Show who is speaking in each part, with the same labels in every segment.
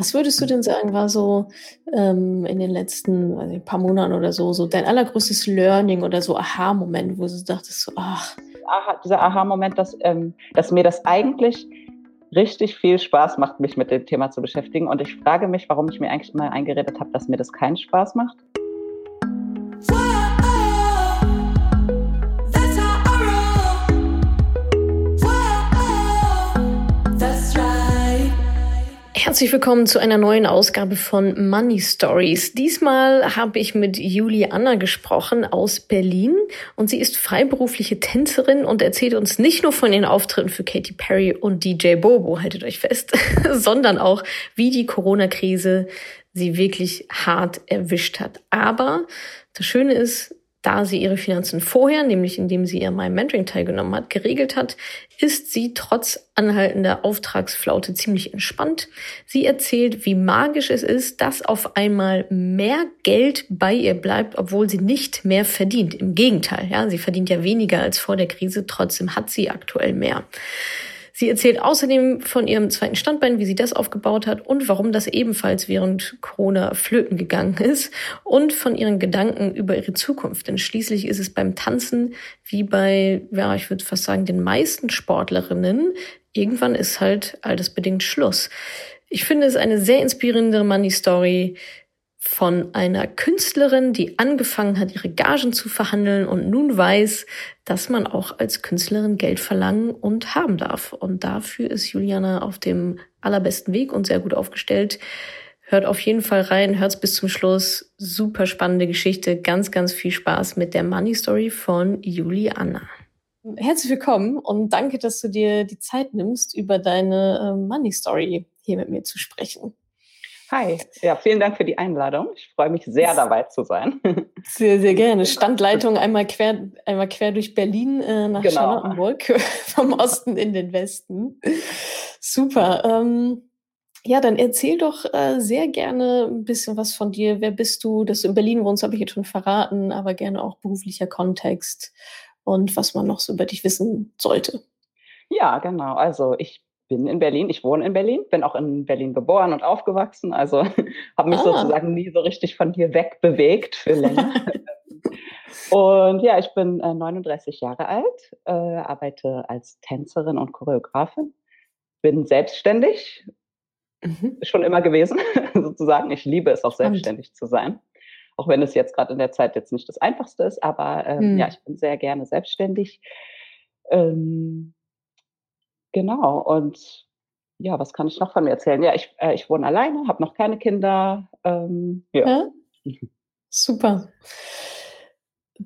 Speaker 1: Was würdest du denn sagen, war so ähm, in den letzten also paar Monaten oder so, so dein allergrößtes Learning oder so Aha-Moment, wo du dachtest, so, ach.
Speaker 2: Aha, dieser Aha-Moment, dass, ähm, dass mir das eigentlich richtig viel Spaß macht, mich mit dem Thema zu beschäftigen. Und ich frage mich, warum ich mir eigentlich immer eingeredet habe, dass mir das keinen Spaß macht.
Speaker 1: Herzlich willkommen zu einer neuen Ausgabe von Money Stories. Diesmal habe ich mit Julie Anna gesprochen aus Berlin und sie ist freiberufliche Tänzerin und erzählt uns nicht nur von ihren Auftritten für Katy Perry und DJ Bobo, haltet euch fest, sondern auch, wie die Corona-Krise sie wirklich hart erwischt hat. Aber das Schöne ist, da sie ihre Finanzen vorher, nämlich indem sie ihr meinem Mentoring teilgenommen hat, geregelt hat, ist sie trotz anhaltender Auftragsflaute ziemlich entspannt. Sie erzählt, wie magisch es ist, dass auf einmal mehr Geld bei ihr bleibt, obwohl sie nicht mehr verdient. Im Gegenteil, ja, sie verdient ja weniger als vor der Krise, trotzdem hat sie aktuell mehr. Sie erzählt außerdem von ihrem zweiten Standbein, wie sie das aufgebaut hat und warum das ebenfalls während Corona flöten gegangen ist und von ihren Gedanken über ihre Zukunft. Denn schließlich ist es beim Tanzen wie bei, ja, ich würde fast sagen, den meisten Sportlerinnen. Irgendwann ist halt altersbedingt Schluss. Ich finde es eine sehr inspirierende Money Story, von einer Künstlerin, die angefangen hat, ihre Gagen zu verhandeln und nun weiß, dass man auch als Künstlerin Geld verlangen und haben darf. Und dafür ist Juliana auf dem allerbesten Weg und sehr gut aufgestellt. Hört auf jeden Fall rein, hört's bis zum Schluss. Super spannende Geschichte, ganz, ganz viel Spaß mit der Money Story von Juliana. Herzlich willkommen und danke, dass du dir die Zeit nimmst, über deine äh, Money Story hier mit mir zu sprechen.
Speaker 2: Hi, ja, vielen Dank für die Einladung. Ich freue mich sehr, dabei zu sein.
Speaker 1: Sehr, sehr gerne. Standleitung einmal quer, einmal quer durch Berlin äh, nach genau. Charlottenburg, vom Osten in den Westen. Super. Ähm, ja, dann erzähl doch äh, sehr gerne ein bisschen was von dir. Wer bist du? Dass du in Berlin wohnst, habe ich jetzt schon verraten, aber gerne auch beruflicher Kontext und was man noch so über dich wissen sollte.
Speaker 2: Ja, genau. Also ich bin in Berlin, ich wohne in Berlin, bin auch in Berlin geboren und aufgewachsen, also habe mich ah. sozusagen nie so richtig von hier weg bewegt für länger. und ja, ich bin äh, 39 Jahre alt, äh, arbeite als Tänzerin und Choreografin, bin selbstständig, mhm. schon immer gewesen, sozusagen. Ich liebe es auch selbstständig zu sein. Auch wenn es jetzt gerade in der Zeit jetzt nicht das Einfachste ist, aber ähm, mhm. ja, ich bin sehr gerne selbstständig. Ähm, Genau. Und ja, was kann ich noch von mir erzählen? Ja, ich, äh, ich wohne alleine, habe noch keine Kinder. Ähm, ja. ja.
Speaker 1: Super.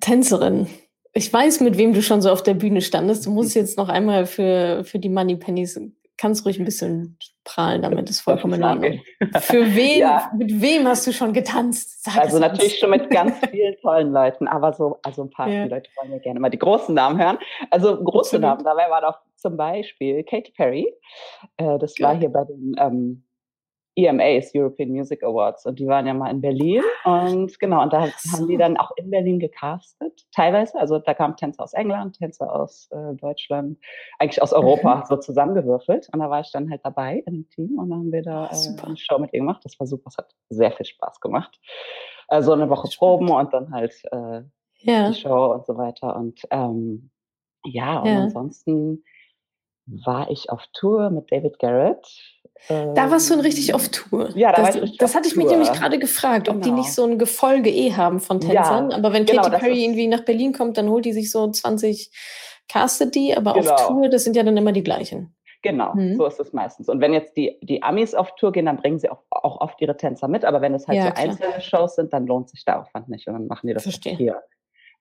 Speaker 1: Tänzerin. Ich weiß, mit wem du schon so auf der Bühne standest. Du musst jetzt noch einmal für, für die Money Pennies kannst ruhig ein bisschen prahlen damit, ist vollkommen in Ordnung. Für wen, ja. mit wem hast du schon getanzt?
Speaker 2: Sag also natürlich schon mit ganz vielen tollen Leuten, aber so, also ein paar ja. Leute wollen ja gerne mal die großen Namen hören. Also große Absolut. Namen, dabei war doch zum Beispiel Katy Perry. Äh, das war hier bei den ähm, EMAs, European Music Awards, und die waren ja mal in Berlin. Und genau, und da so. haben die dann auch in Berlin gecastet, teilweise. Also da kamen Tänzer aus England, Tänzer aus äh, Deutschland, eigentlich aus Europa mhm. so zusammengewürfelt. Und da war ich dann halt dabei in dem Team und dann haben wir da äh, eine Show mit ihr gemacht. Das war super, es hat sehr viel Spaß gemacht. Also eine Woche Proben und dann halt äh, ja. die Show und so weiter. Und ähm, ja, und ja. ansonsten war ich auf Tour mit David Garrett.
Speaker 1: Da warst du richtig auf Tour. Ja, da das, war ich Das hatte ich mich nämlich gerade gefragt, genau. ob die genau. nicht so ein Gefolge eh haben von Tänzern. Ja, aber wenn genau, Katy Perry irgendwie nach Berlin kommt, dann holt die sich so 20 castet die, aber genau. auf Tour, das sind ja dann immer die gleichen.
Speaker 2: Genau, mhm. so ist es meistens. Und wenn jetzt die, die Amis auf Tour gehen, dann bringen sie auch, auch oft ihre Tänzer mit. Aber wenn es halt ja, so klar. einzelne Shows sind, dann lohnt sich der Aufwand nicht. Und dann machen die das
Speaker 1: Verstehe.
Speaker 2: hier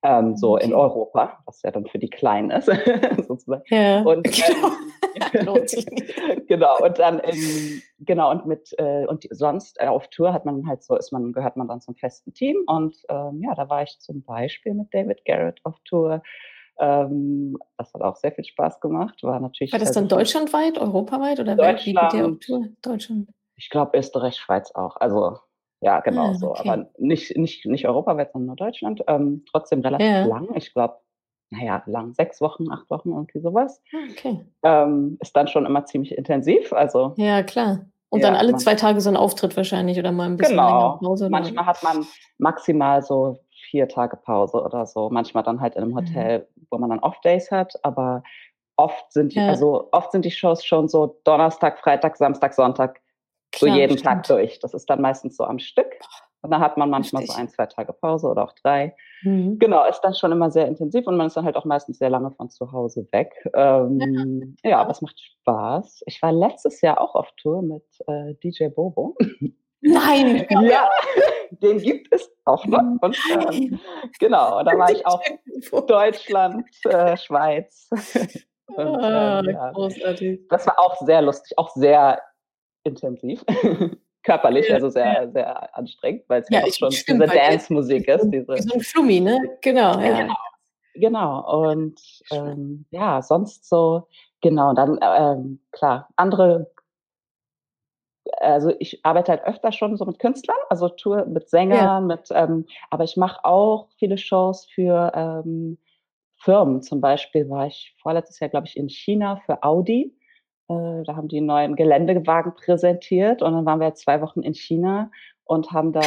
Speaker 2: ähm, so okay. in Europa, was ja dann für die Kleinen ist, sozusagen. Ja, und, genau. Ähm, genau, und dann, ähm, genau, und mit, äh, und sonst äh, auf Tour hat man halt so, ist man, gehört man dann zum festen Team und ähm, ja, da war ich zum Beispiel mit David Garrett auf Tour. Ähm, das hat auch sehr viel Spaß gemacht. War natürlich.
Speaker 1: War das dann deutschlandweit, europaweit oder
Speaker 2: Deutschland,
Speaker 1: wie der auf Tour? Deutschland.
Speaker 2: Ich glaube Österreich, Schweiz auch. Also ja, genau ah, so. Okay. Aber nicht, nicht, nicht europaweit, sondern nur Deutschland. Ähm, trotzdem relativ ja. lang. Ich glaube, naja, lang, sechs Wochen, acht Wochen, irgendwie sowas.
Speaker 1: Ah, okay.
Speaker 2: Ähm, ist dann schon immer ziemlich intensiv. Also,
Speaker 1: ja, klar. Und ja, dann alle zwei Tage so ein Auftritt wahrscheinlich oder mal ein bisschen
Speaker 2: genau. Pause. Manchmal hat man maximal so vier Tage Pause oder so. Manchmal dann halt in einem mhm. Hotel, mhm. wo man dann Off-Days hat, aber oft sind die, ja. also oft sind die Shows schon so Donnerstag, Freitag, Samstag, Sonntag, Klar, so jeden stimmt. Tag durch. Das ist dann meistens so am Stück. Und dann hat man manchmal Richtig. so ein, zwei Tage Pause oder auch drei. Mhm. Genau, ist dann schon immer sehr intensiv und man ist dann halt auch meistens sehr lange von zu Hause weg. Ähm, ja. ja, aber es macht Spaß. Ich war letztes Jahr auch auf Tour mit äh, DJ Bobo.
Speaker 1: Nein!
Speaker 2: ja, den gibt es auch noch. Und, ähm, genau, da war ich auch Deutschland, äh, Schweiz. Und, ah, ähm, ja. Großartig. Das war auch sehr lustig, auch sehr intensiv körperlich, ja, also sehr, ja. sehr anstrengend, weil es ja, auch schon stimmt, diese Dance-Musik ist. Diese,
Speaker 1: so ein Flummi, ne? Genau, ja.
Speaker 2: Genau, genau. Und ähm, ja, sonst so, genau, dann, ähm, klar, andere, also ich arbeite halt öfter schon so mit Künstlern, also Tour mit Sängern, mit, ähm, aber ich mache auch viele Shows für ähm, Firmen. Zum Beispiel war ich vorletztes Jahr, glaube ich, in China für Audi äh, da haben die einen neuen Geländewagen präsentiert und dann waren wir zwei Wochen in China und haben da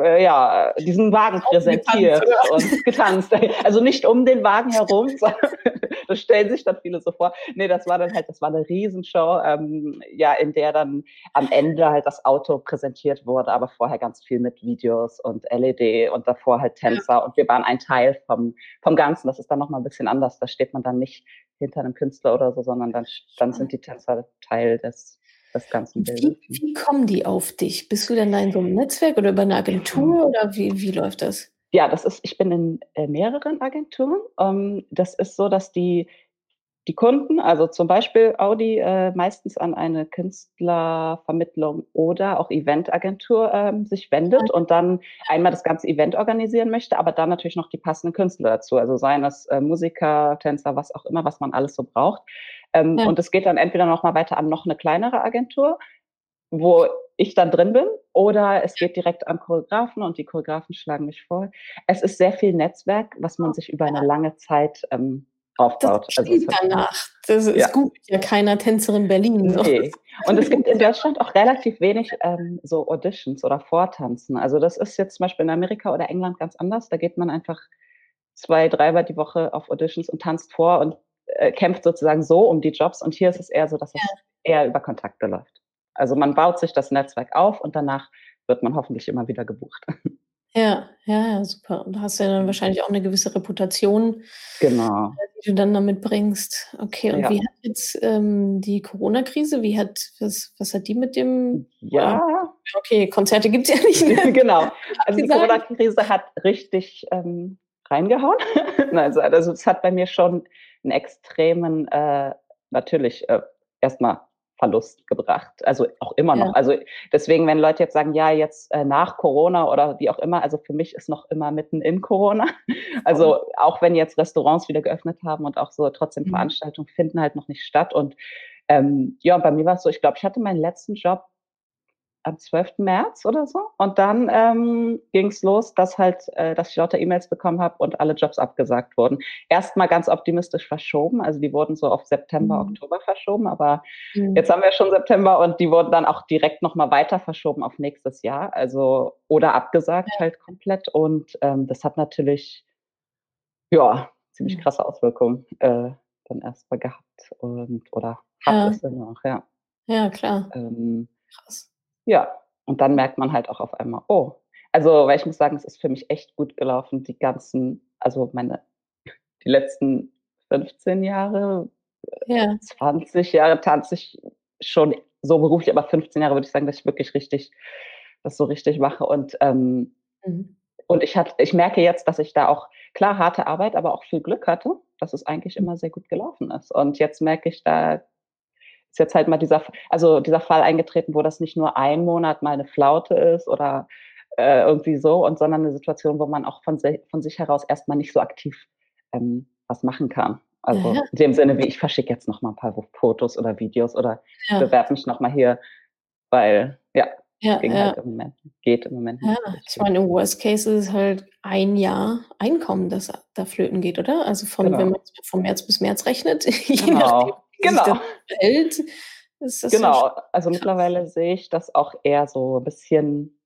Speaker 2: äh, ja diesen Wagen präsentiert und getanzt. Also nicht um den Wagen herum, das stellen sich dann viele so vor. Nee, das war dann halt, das war eine Riesenshow, ähm, ja, in der dann am Ende halt das Auto präsentiert wurde, aber vorher ganz viel mit Videos und LED und davor halt Tänzer und wir waren ein Teil vom, vom Ganzen. Das ist dann nochmal ein bisschen anders. Da steht man dann nicht hinter einem Künstler oder so, sondern dann, dann sind die Tänzer Teil des, des ganzen Bildes.
Speaker 1: Wie, wie kommen die auf dich? Bist du denn da in so einem Netzwerk oder über eine Agentur oder wie, wie läuft das?
Speaker 2: Ja, das ist, ich bin in äh, mehreren Agenturen. Ähm, das ist so, dass die die Kunden, also zum Beispiel Audi, äh, meistens an eine Künstlervermittlung oder auch Eventagentur ähm, sich wendet und dann einmal das ganze Event organisieren möchte, aber dann natürlich noch die passenden Künstler dazu, also seien das äh, Musiker, Tänzer, was auch immer, was man alles so braucht. Ähm, ja. Und es geht dann entweder noch mal weiter an noch eine kleinere Agentur, wo ich dann drin bin, oder es geht direkt an Choreografen und die Choreografen schlagen mich vor. Es ist sehr viel Netzwerk, was man sich über eine lange Zeit ähm, aufbaut.
Speaker 1: Das also danach. Das ist ja. gut, ja keiner Tänzerin Berlin.
Speaker 2: Nee. Und es gibt in Deutschland auch relativ wenig ähm, so Auditions oder Vortanzen. Also das ist jetzt zum Beispiel in Amerika oder England ganz anders. Da geht man einfach zwei, dreimal die Woche auf Auditions und tanzt vor und äh, kämpft sozusagen so um die Jobs. Und hier ist es eher so, dass ja. es eher über Kontakte läuft. Also man baut sich das Netzwerk auf und danach wird man hoffentlich immer wieder gebucht.
Speaker 1: Ja, ja, ja, super. Und hast ja dann wahrscheinlich auch eine gewisse Reputation,
Speaker 2: Genau.
Speaker 1: Äh, die du dann damit bringst. Okay, und Ja. wie hat jetzt, ähm, die Corona-Krise wie hat was was hat die mit dem
Speaker 2: Ja.
Speaker 1: okay, Konzerte gibt's ja nicht mehr,
Speaker 2: Genau. Also, die Corona-Krise hat richtig, ähm, reingehauen. Also also, es hat bei mir schon einen extremen, äh natürlich, äh, erst Verlust gebracht. Also auch immer noch. Ja. Also deswegen, wenn Leute jetzt sagen, ja, jetzt äh, nach Corona oder wie auch immer, also für mich ist noch immer mitten in Corona. Also oh. auch wenn jetzt Restaurants wieder geöffnet haben und auch so trotzdem mhm. Veranstaltungen finden halt noch nicht statt. Und ähm, ja, bei mir war es so, ich glaube, ich hatte meinen letzten Job am 12. März oder so. Und dann ähm, ging es los, dass halt, äh, dass ich lauter E-Mails bekommen habe und alle Jobs abgesagt wurden. Erstmal ganz optimistisch verschoben, also die wurden so auf September, mhm. Oktober verschoben, aber mhm. jetzt haben wir schon September und die wurden dann auch direkt nochmal weiter verschoben auf nächstes Jahr, also oder abgesagt ja. halt komplett. Und ähm, das hat natürlich ja ziemlich krasse Auswirkungen äh, dann erstmal gehabt und oder hat ja. es immer noch, ja.
Speaker 1: Ja, klar.
Speaker 2: Ähm, Krass. Ja, und dann merkt man halt auch auf einmal, oh, also, weil ich muss sagen, es ist für mich echt gut gelaufen, die ganzen, also meine, die letzten 15 Jahre, ja. 20 Jahre tanze ich schon so beruflich, aber 15 Jahre würde ich sagen, dass ich wirklich richtig, das so richtig mache und, ähm, mhm. und ich hatte, ich merke jetzt, dass ich da auch, klar, harte Arbeit, aber auch viel Glück hatte, dass es eigentlich immer sehr gut gelaufen ist. Und jetzt merke ich, da ist jetzt halt mal dieser, also dieser Fall eingetreten, wo das nicht nur ein Monat mal eine Flaute ist oder äh, irgendwie so, und sondern eine Situation, wo man auch von, von sich heraus erstmal nicht so aktiv ähm, was machen kann. Also ja. in dem Sinne, wie ich verschicke jetzt noch mal ein paar Fotos oder Videos oder ja. bewerbe mich noch mal hier, weil ja, ja, ging ja. Halt im Moment, geht im Moment.
Speaker 1: Ja, ich meine, im Worst Case ist es halt ein Jahr Einkommen, das da flöten geht, oder? Also von, genau. wenn man von März bis März rechnet, je
Speaker 2: genau. nachdem,
Speaker 1: genau. Welt,
Speaker 2: genau, also mittlerweile sehe ich das auch eher so ein bisschen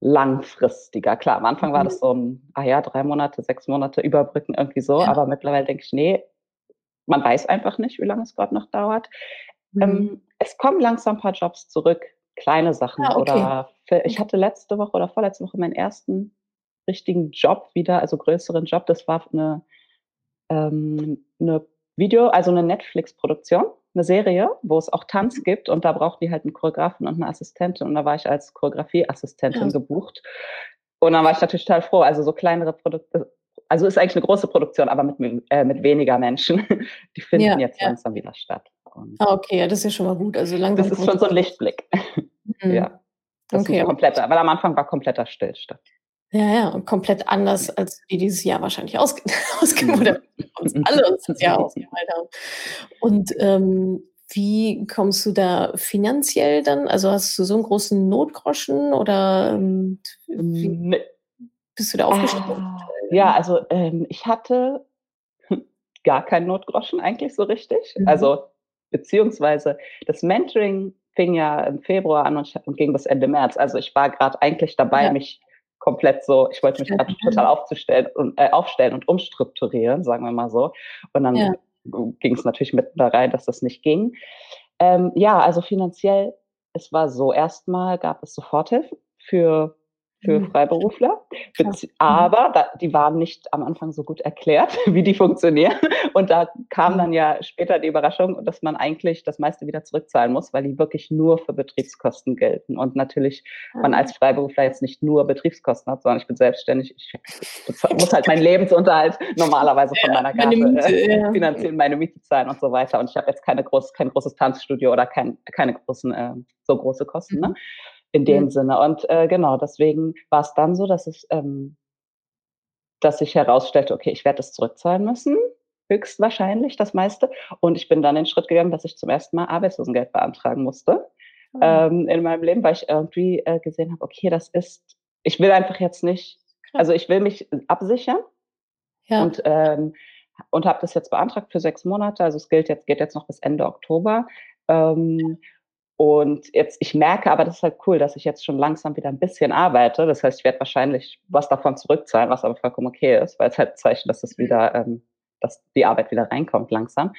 Speaker 2: langfristiger. Klar, am Anfang mhm. war das so ein, ah ja, drei Monate, sechs Monate überbrücken irgendwie so, ja. aber mittlerweile denke ich, nee, man weiß einfach nicht, wie lange es gerade noch dauert. Ähm, mhm. Ähm, es kommen langsam ein paar Jobs zurück, kleine Sachen. Ah, okay. Oder für, ich hatte letzte Woche oder vorletzte Woche meinen ersten richtigen Job wieder, also größeren Job. Das war eine, ähm, eine Video, also eine Netflix-Produktion, eine Serie, wo es auch Tanz mhm. gibt und da braucht die halt einen Choreografen und eine Assistentin und da war ich als Choreografieassistentin ja. gebucht. Und dann war ich natürlich total froh. Also so kleinere Produkte, also ist eigentlich eine große Produktion, aber mit, äh, mit weniger Menschen. Die finden ja, jetzt ja. langsam wieder statt.
Speaker 1: Und ah, okay, ja, das ist ja schon mal gut. Also langsam
Speaker 2: das ist schon so ein Lichtblick. Mhm. Ja. Das okay. ist kompletter, weil am Anfang war kompletter Stillstand.
Speaker 1: Ja, ja, und komplett anders, als wie dieses Jahr wahrscheinlich ausge ausgemodert uns alle uns das Jahr ausgemalt haben. Und ähm, wie kommst du da finanziell dann? Also hast du so einen großen Notgroschen oder ähm, wie nee. bist du da aufgestellt?
Speaker 2: Äh, ja, also ähm, ich hatte gar keinen Notgroschen eigentlich so richtig. Mhm. Also beziehungsweise das Mentoring fing ja im Februar an und, und ging bis Ende März. Also ich war gerade eigentlich dabei, ja. mich komplett so, ich wollte mich gerade total aufzustellen und äh, aufstellen und umstrukturieren, sagen wir mal so. Und dann ja. ging es natürlich mitten da rein, dass das nicht ging. Ähm, ja, also finanziell, es war so, erstmal gab es Soforthilfen für für mhm. Freiberufler. Mhm. Aber da, die waren nicht am Anfang so gut erklärt, wie die funktionieren. Und da kam mhm. dann ja später die Überraschung, dass man eigentlich das meiste wieder zurückzahlen muss, weil die wirklich nur für Betriebskosten gelten. Und natürlich man als Freiberufler jetzt nicht nur Betriebskosten hat, sondern ich bin selbstständig. Ich muss halt meinen Lebensunterhalt normalerweise von meiner Karte äh, finanzieren, meine Miete zahlen und so weiter. Und ich habe jetzt keine groß, kein großes Tanzstudio oder kein, keine großen, äh, so große Kosten. Ne? In dem mhm. Sinne. Und äh, genau, deswegen war es dann so, dass es, ähm, dass sich herausstellte, okay, ich werde es zurückzahlen müssen, höchstwahrscheinlich das meiste. Und ich bin dann den Schritt gegangen, dass ich zum ersten Mal Arbeitslosengeld beantragen musste mhm. ähm, in meinem Leben, weil ich irgendwie äh, gesehen habe, okay, das ist, ich will einfach jetzt nicht, also ich will mich absichern ja. und ähm, und habe das jetzt beantragt für sechs Monate. Also es gilt jetzt, geht jetzt noch bis Ende Oktober. Ähm, und jetzt, ich merke aber, das ist halt cool, dass ich jetzt schon langsam wieder ein bisschen arbeite. Das heißt, ich werde wahrscheinlich was davon zurückzahlen, was aber vollkommen okay ist, weil es halt Zeichen, dass es wieder, ähm, dass die Arbeit wieder reinkommt langsam.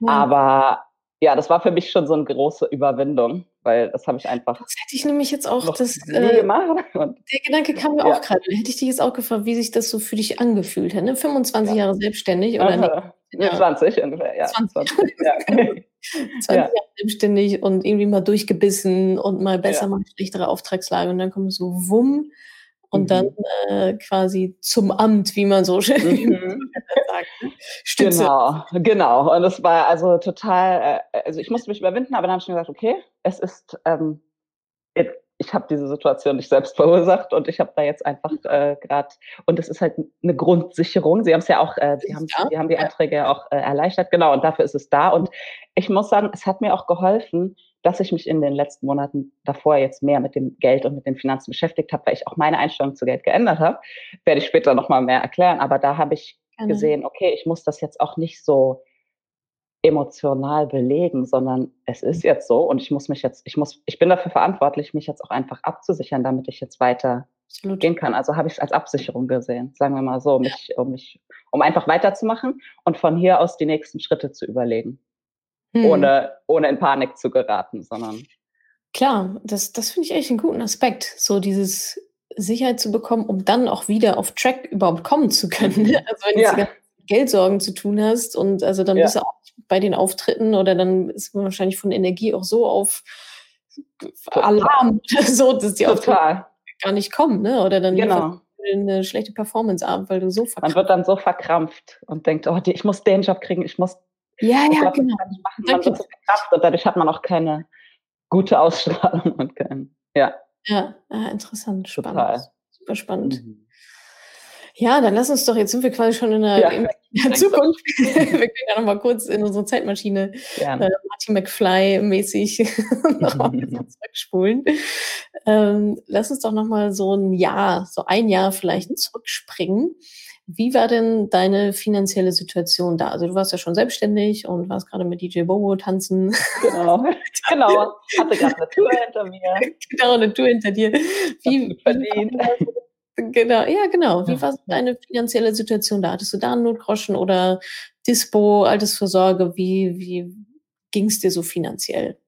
Speaker 2: Ja. Aber ja, das war für mich schon so eine große Überwindung, weil das habe ich einfach.
Speaker 1: Das hätte ich nämlich jetzt auch das. Äh, gemacht. der Gedanke kam mir ja. auch gerade. Hätte ich dich jetzt auch gefragt, wie sich das so für dich angefühlt hat. Ne? 25 ja. Jahre selbstständig oder
Speaker 2: nicht? Ja. 20 ungefähr, ja. 20. 20. ja.
Speaker 1: 20 Jahre selbstständig und irgendwie mal durchgebissen und mal besser, mal schlechtere Auftragslage und dann kommt so Wumm und mhm. dann äh, quasi zum Amt, wie man so schön mhm. sagt.
Speaker 2: Ne? Genau, genau. Und es war also total, äh, also ich musste mich überwinden, aber dann habe ich mir gesagt, okay, es ist, ähm, ich habe diese Situation nicht selbst verursacht und ich habe da jetzt einfach äh, gerade, und es ist halt eine Grundsicherung. Sie haben es ja auch, äh, Sie, haben, Sie haben die Anträge ja auch äh, erleichtert, genau, und dafür ist es da. Und ich muss sagen, es hat mir auch geholfen, dass ich mich in den letzten Monaten davor jetzt mehr mit dem Geld und mit den Finanzen beschäftigt habe, weil ich auch meine Einstellung zu Geld geändert habe. Werde ich später nochmal mehr erklären. Aber da habe ich Gerne. gesehen, okay, ich muss das jetzt auch nicht so emotional belegen, sondern es ist jetzt so und ich muss mich jetzt, ich muss, ich bin dafür verantwortlich, mich jetzt auch einfach abzusichern, damit ich jetzt weiter Absolut. gehen kann. Also habe ich es als Absicherung gesehen, sagen wir mal so, mich, um mich, um einfach weiterzumachen und von hier aus die nächsten Schritte zu überlegen hm. ohne, ohne in Panik zu geraten, sondern.
Speaker 1: Klar, das, das finde ich echt einen guten Aspekt, so dieses Sicherheit zu bekommen, um dann auch wieder auf Track überhaupt kommen zu können. Mhm. Also wenn ja. du mit Geldsorgen zu tun hast und also dann ja. bist du auch bei den Auftritten oder dann ist man wahrscheinlich von Energie auch so auf Alarm so, dass die Auftritte gar nicht kommen, ne? Oder dann
Speaker 2: genau.
Speaker 1: eine schlechte Performance ab, weil du so
Speaker 2: verkrampft. Man wird dann so verkrampft und denkt, oh, ich muss den Job kriegen, ich muss
Speaker 1: ja, ja, glaub, genau.
Speaker 2: Man wird so Kraft und dadurch hat man auch keine gute Ausstrahlung und kein, ja.
Speaker 1: Ja, ja interessant, spannend. Total. Super spannend. Mhm. Ja, dann lass uns doch, jetzt sind wir quasi schon in der, ja, in der Zukunft. wir können ja noch mal kurz in unsere Zeitmaschine äh, Marty McFly-mäßig noch mal zurückspulen. Ähm, lass uns doch noch mal so ein Jahr, so ein Jahr vielleicht zurückspringen. Wie war denn deine finanzielle Situation da? Also du warst ja schon selbstständig und warst gerade mit DJ Bobo tanzen.
Speaker 2: Genau, genau. Hatte gerade eine Tour hinter mir.
Speaker 1: Genau, eine Tour hinter dir. Wie, verdient. Genau, ja, genau. Wie war deine finanzielle Situation da? Hattest du da einen Notgroschen oder Dispo, Altersvorsorge? Wie, wie ging es dir so finanziell?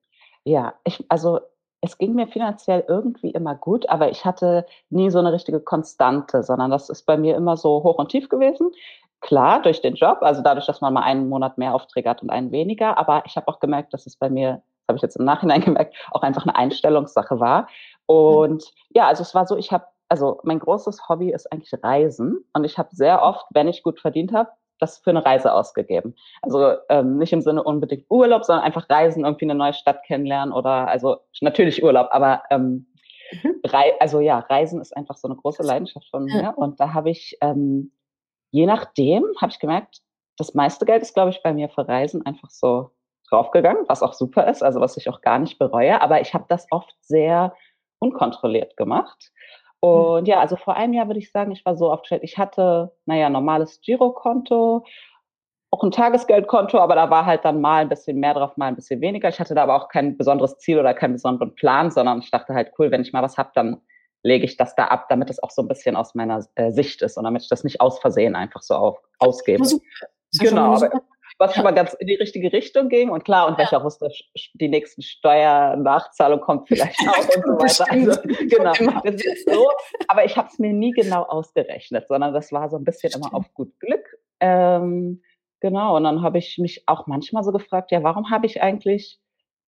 Speaker 2: Ja, ich, also es ging mir finanziell irgendwie immer gut, aber ich hatte nie so eine richtige Konstante, sondern das ist bei mir immer so hoch und tief gewesen. Klar, durch den Job, also dadurch, dass man mal einen Monat mehr Aufträge hat und einen weniger, aber ich habe auch gemerkt, dass es bei mir, das habe ich jetzt im Nachhinein gemerkt, auch einfach eine Einstellungssache war. Und ja, also es war so, ich habe, also mein großes Hobby ist eigentlich Reisen und ich habe sehr oft, wenn ich gut verdient habe, das für eine Reise ausgegeben. Also ähm, nicht im Sinne unbedingt Urlaub, sondern einfach Reisen, irgendwie eine neue Stadt kennenlernen oder also natürlich Urlaub, aber ähm, mhm. Rei also ja, Reisen ist einfach so eine große Leidenschaft von mir. Und da habe ich, ähm, je nachdem, habe ich gemerkt, das meiste Geld ist, glaube ich, bei mir für Reisen einfach so draufgegangen, was auch super ist, also was ich auch gar nicht bereue. Aber ich habe das oft sehr unkontrolliert gemacht. Mhm. Und ja, also vor einem Jahr würde ich sagen, ich war so aufgestellt. Ich hatte, naja, normales Girokonto, auch ein Tagesgeldkonto, aber da war halt dann mal ein bisschen mehr drauf, mal ein bisschen weniger. Ich hatte da aber auch kein besonderes Ziel oder keinen besonderen Plan, sondern ich dachte halt, cool, wenn ich mal was habe, dann lege ich das da ab, damit es auch so ein bisschen aus meiner äh, Sicht ist und damit ich das nicht aus Versehen einfach so auf, ausgebe. Genau, aber was schon mal ganz in die richtige Richtung ging. Und klar, und ja. welcher wusste, die nächsten Steuernachzahlung kommt vielleicht auch und so weiter. Also, genau, das ist so. Aber ich habe es mir nie genau ausgerechnet, sondern das war so ein bisschen immer auf gut Glück. Ähm, genau, und dann habe ich mich auch manchmal so gefragt, ja, warum habe ich eigentlich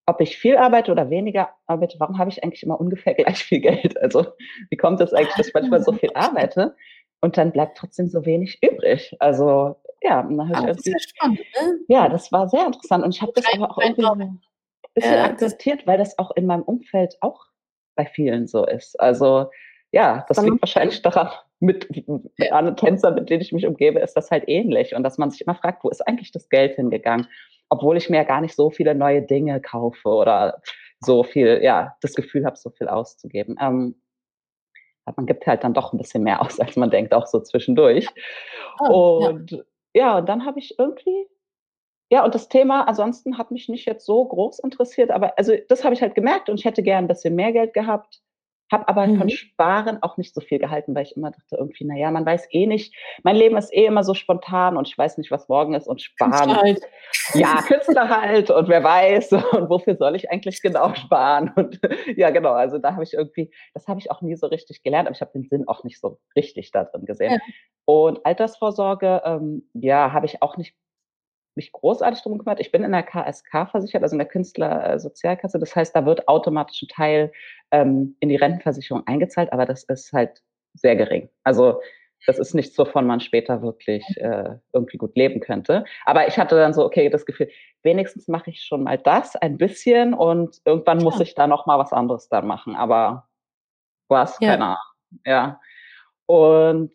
Speaker 2: ob ich viel arbeite oder weniger arbeite, warum habe ich eigentlich immer ungefähr gleich viel Geld? Also wie kommt es das eigentlich, dass ich manchmal so viel arbeite und dann bleibt trotzdem so wenig übrig? Also ja, dann habe ich irgendwie, spannend, ne? ja, das war sehr interessant und ich habe das aber auch irgendwie ein bisschen ja, akzeptiert, weil das auch in meinem Umfeld auch bei vielen so ist. Also ja, das liegt wahrscheinlich daran, mit, mit anderen Tänzern, mit denen ich mich umgebe, ist das halt ähnlich und dass man sich immer fragt, wo ist eigentlich das Geld hingegangen? Obwohl ich mir ja gar nicht so viele neue Dinge kaufe oder so viel, ja, das Gefühl habe, so viel auszugeben. Ähm, man gibt halt dann doch ein bisschen mehr aus, als man denkt, auch so zwischendurch. Oh, und ja ja, und dann habe ich irgendwie ja, und das Thema ansonsten hat mich nicht jetzt so groß interessiert, aber also das habe ich halt gemerkt und ich hätte gern ein bisschen mehr Geld gehabt. Habe aber mhm. von Sparen auch nicht so viel gehalten, weil ich immer dachte irgendwie, na ja, man weiß eh nicht, mein Leben ist eh immer so spontan und ich weiß nicht, was morgen ist und sparen. Künstler halt. Ja, Künstler halt und wer weiß und wofür soll ich eigentlich genau sparen und ja, genau, also da habe ich irgendwie, das habe ich auch nie so richtig gelernt, aber ich habe den Sinn auch nicht so richtig da drin gesehen. Ja. Und Altersvorsorge, ähm, ja, habe ich auch nicht mich großartig drum gekümmert. Ich bin in der KSK versichert, also in der Künstlersozialkasse. Das heißt, da wird automatisch ein Teil ähm, in die Rentenversicherung eingezahlt, aber das ist halt sehr gering. Also das ist nichts, wovon man später wirklich äh, irgendwie gut leben könnte. Aber ich hatte dann so, okay, das Gefühl, wenigstens mache ich schon mal das ein bisschen und irgendwann ja. muss ich da noch mal was anderes dann machen. Aber was, ja. keine Ahnung. Ja. Und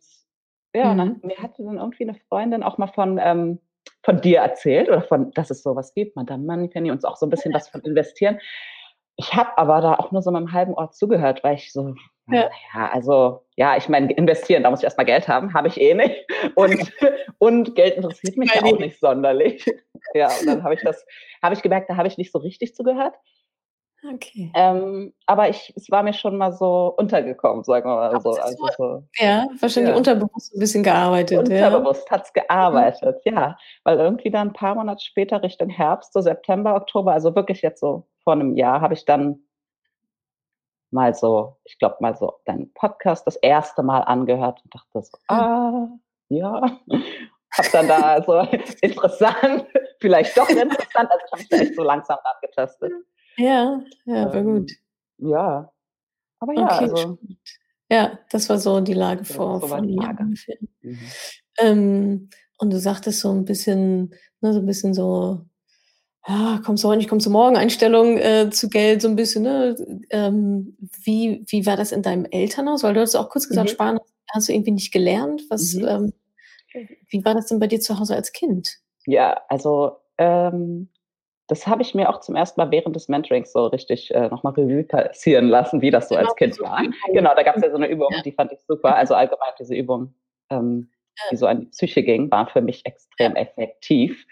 Speaker 2: ja, mhm. dann, mir hatte dann irgendwie eine Freundin auch mal von ähm, von dir erzählt oder von, dass es sowas gibt, Madame Moneypenny, uns auch so ein bisschen was von investieren. Ich habe aber da auch nur so meinem halben Ort zugehört, weil ich so, ja, ja also, ja, ich meine, investieren, da muss ich erstmal Geld haben, habe ich eh nicht. Und, und Geld interessiert mich ja auch nicht sonderlich. Ja, und dann habe ich das, habe ich gemerkt, da habe ich nicht so richtig zugehört. Okay. Ähm, aber ich, es war mir schon mal so untergekommen, sagen wir mal so. Also so
Speaker 1: ja, wahrscheinlich ja. unterbewusst ein bisschen gearbeitet.
Speaker 2: Unterbewusst ja. hat es gearbeitet, mhm. ja. Weil irgendwie dann ein paar Monate später, Richtung Herbst, so September, Oktober, also wirklich jetzt so vor einem Jahr, habe ich dann mal so, ich glaube mal so deinen Podcast das erste Mal angehört und dachte so, ah, ja. Hab dann da so interessant, vielleicht doch interessant, also ich habe mich da echt so langsam abgetestet.
Speaker 1: Ja, ja, war ähm, gut.
Speaker 2: Ja. Aber ja, okay, also.
Speaker 1: Ja, das war so die Lage vor, so vor. Mhm. Ähm, und du sagtest so ein bisschen, ne, so ein bisschen so, ja, kommst du heute nicht, kommst du morgen, Einstellung äh, zu Geld, so ein bisschen, ne? Ähm, wie, wie war das in deinem Elternhaus? Weil du hast auch kurz gesagt, mhm. sparen hast du irgendwie nicht gelernt. Was, mhm. ähm, wie war das denn bei dir zu Hause als Kind?
Speaker 2: Ja, also ähm, das habe ich mir auch zum ersten Mal während des Mentorings so richtig äh, nochmal Revue passieren lassen, wie das so genau, als Kind war. Genau, da gab es ja so eine Übung, ja. die fand ich super. Also allgemein diese Übung, ähm, die so an die Psyche ging, war für mich extrem effektiv.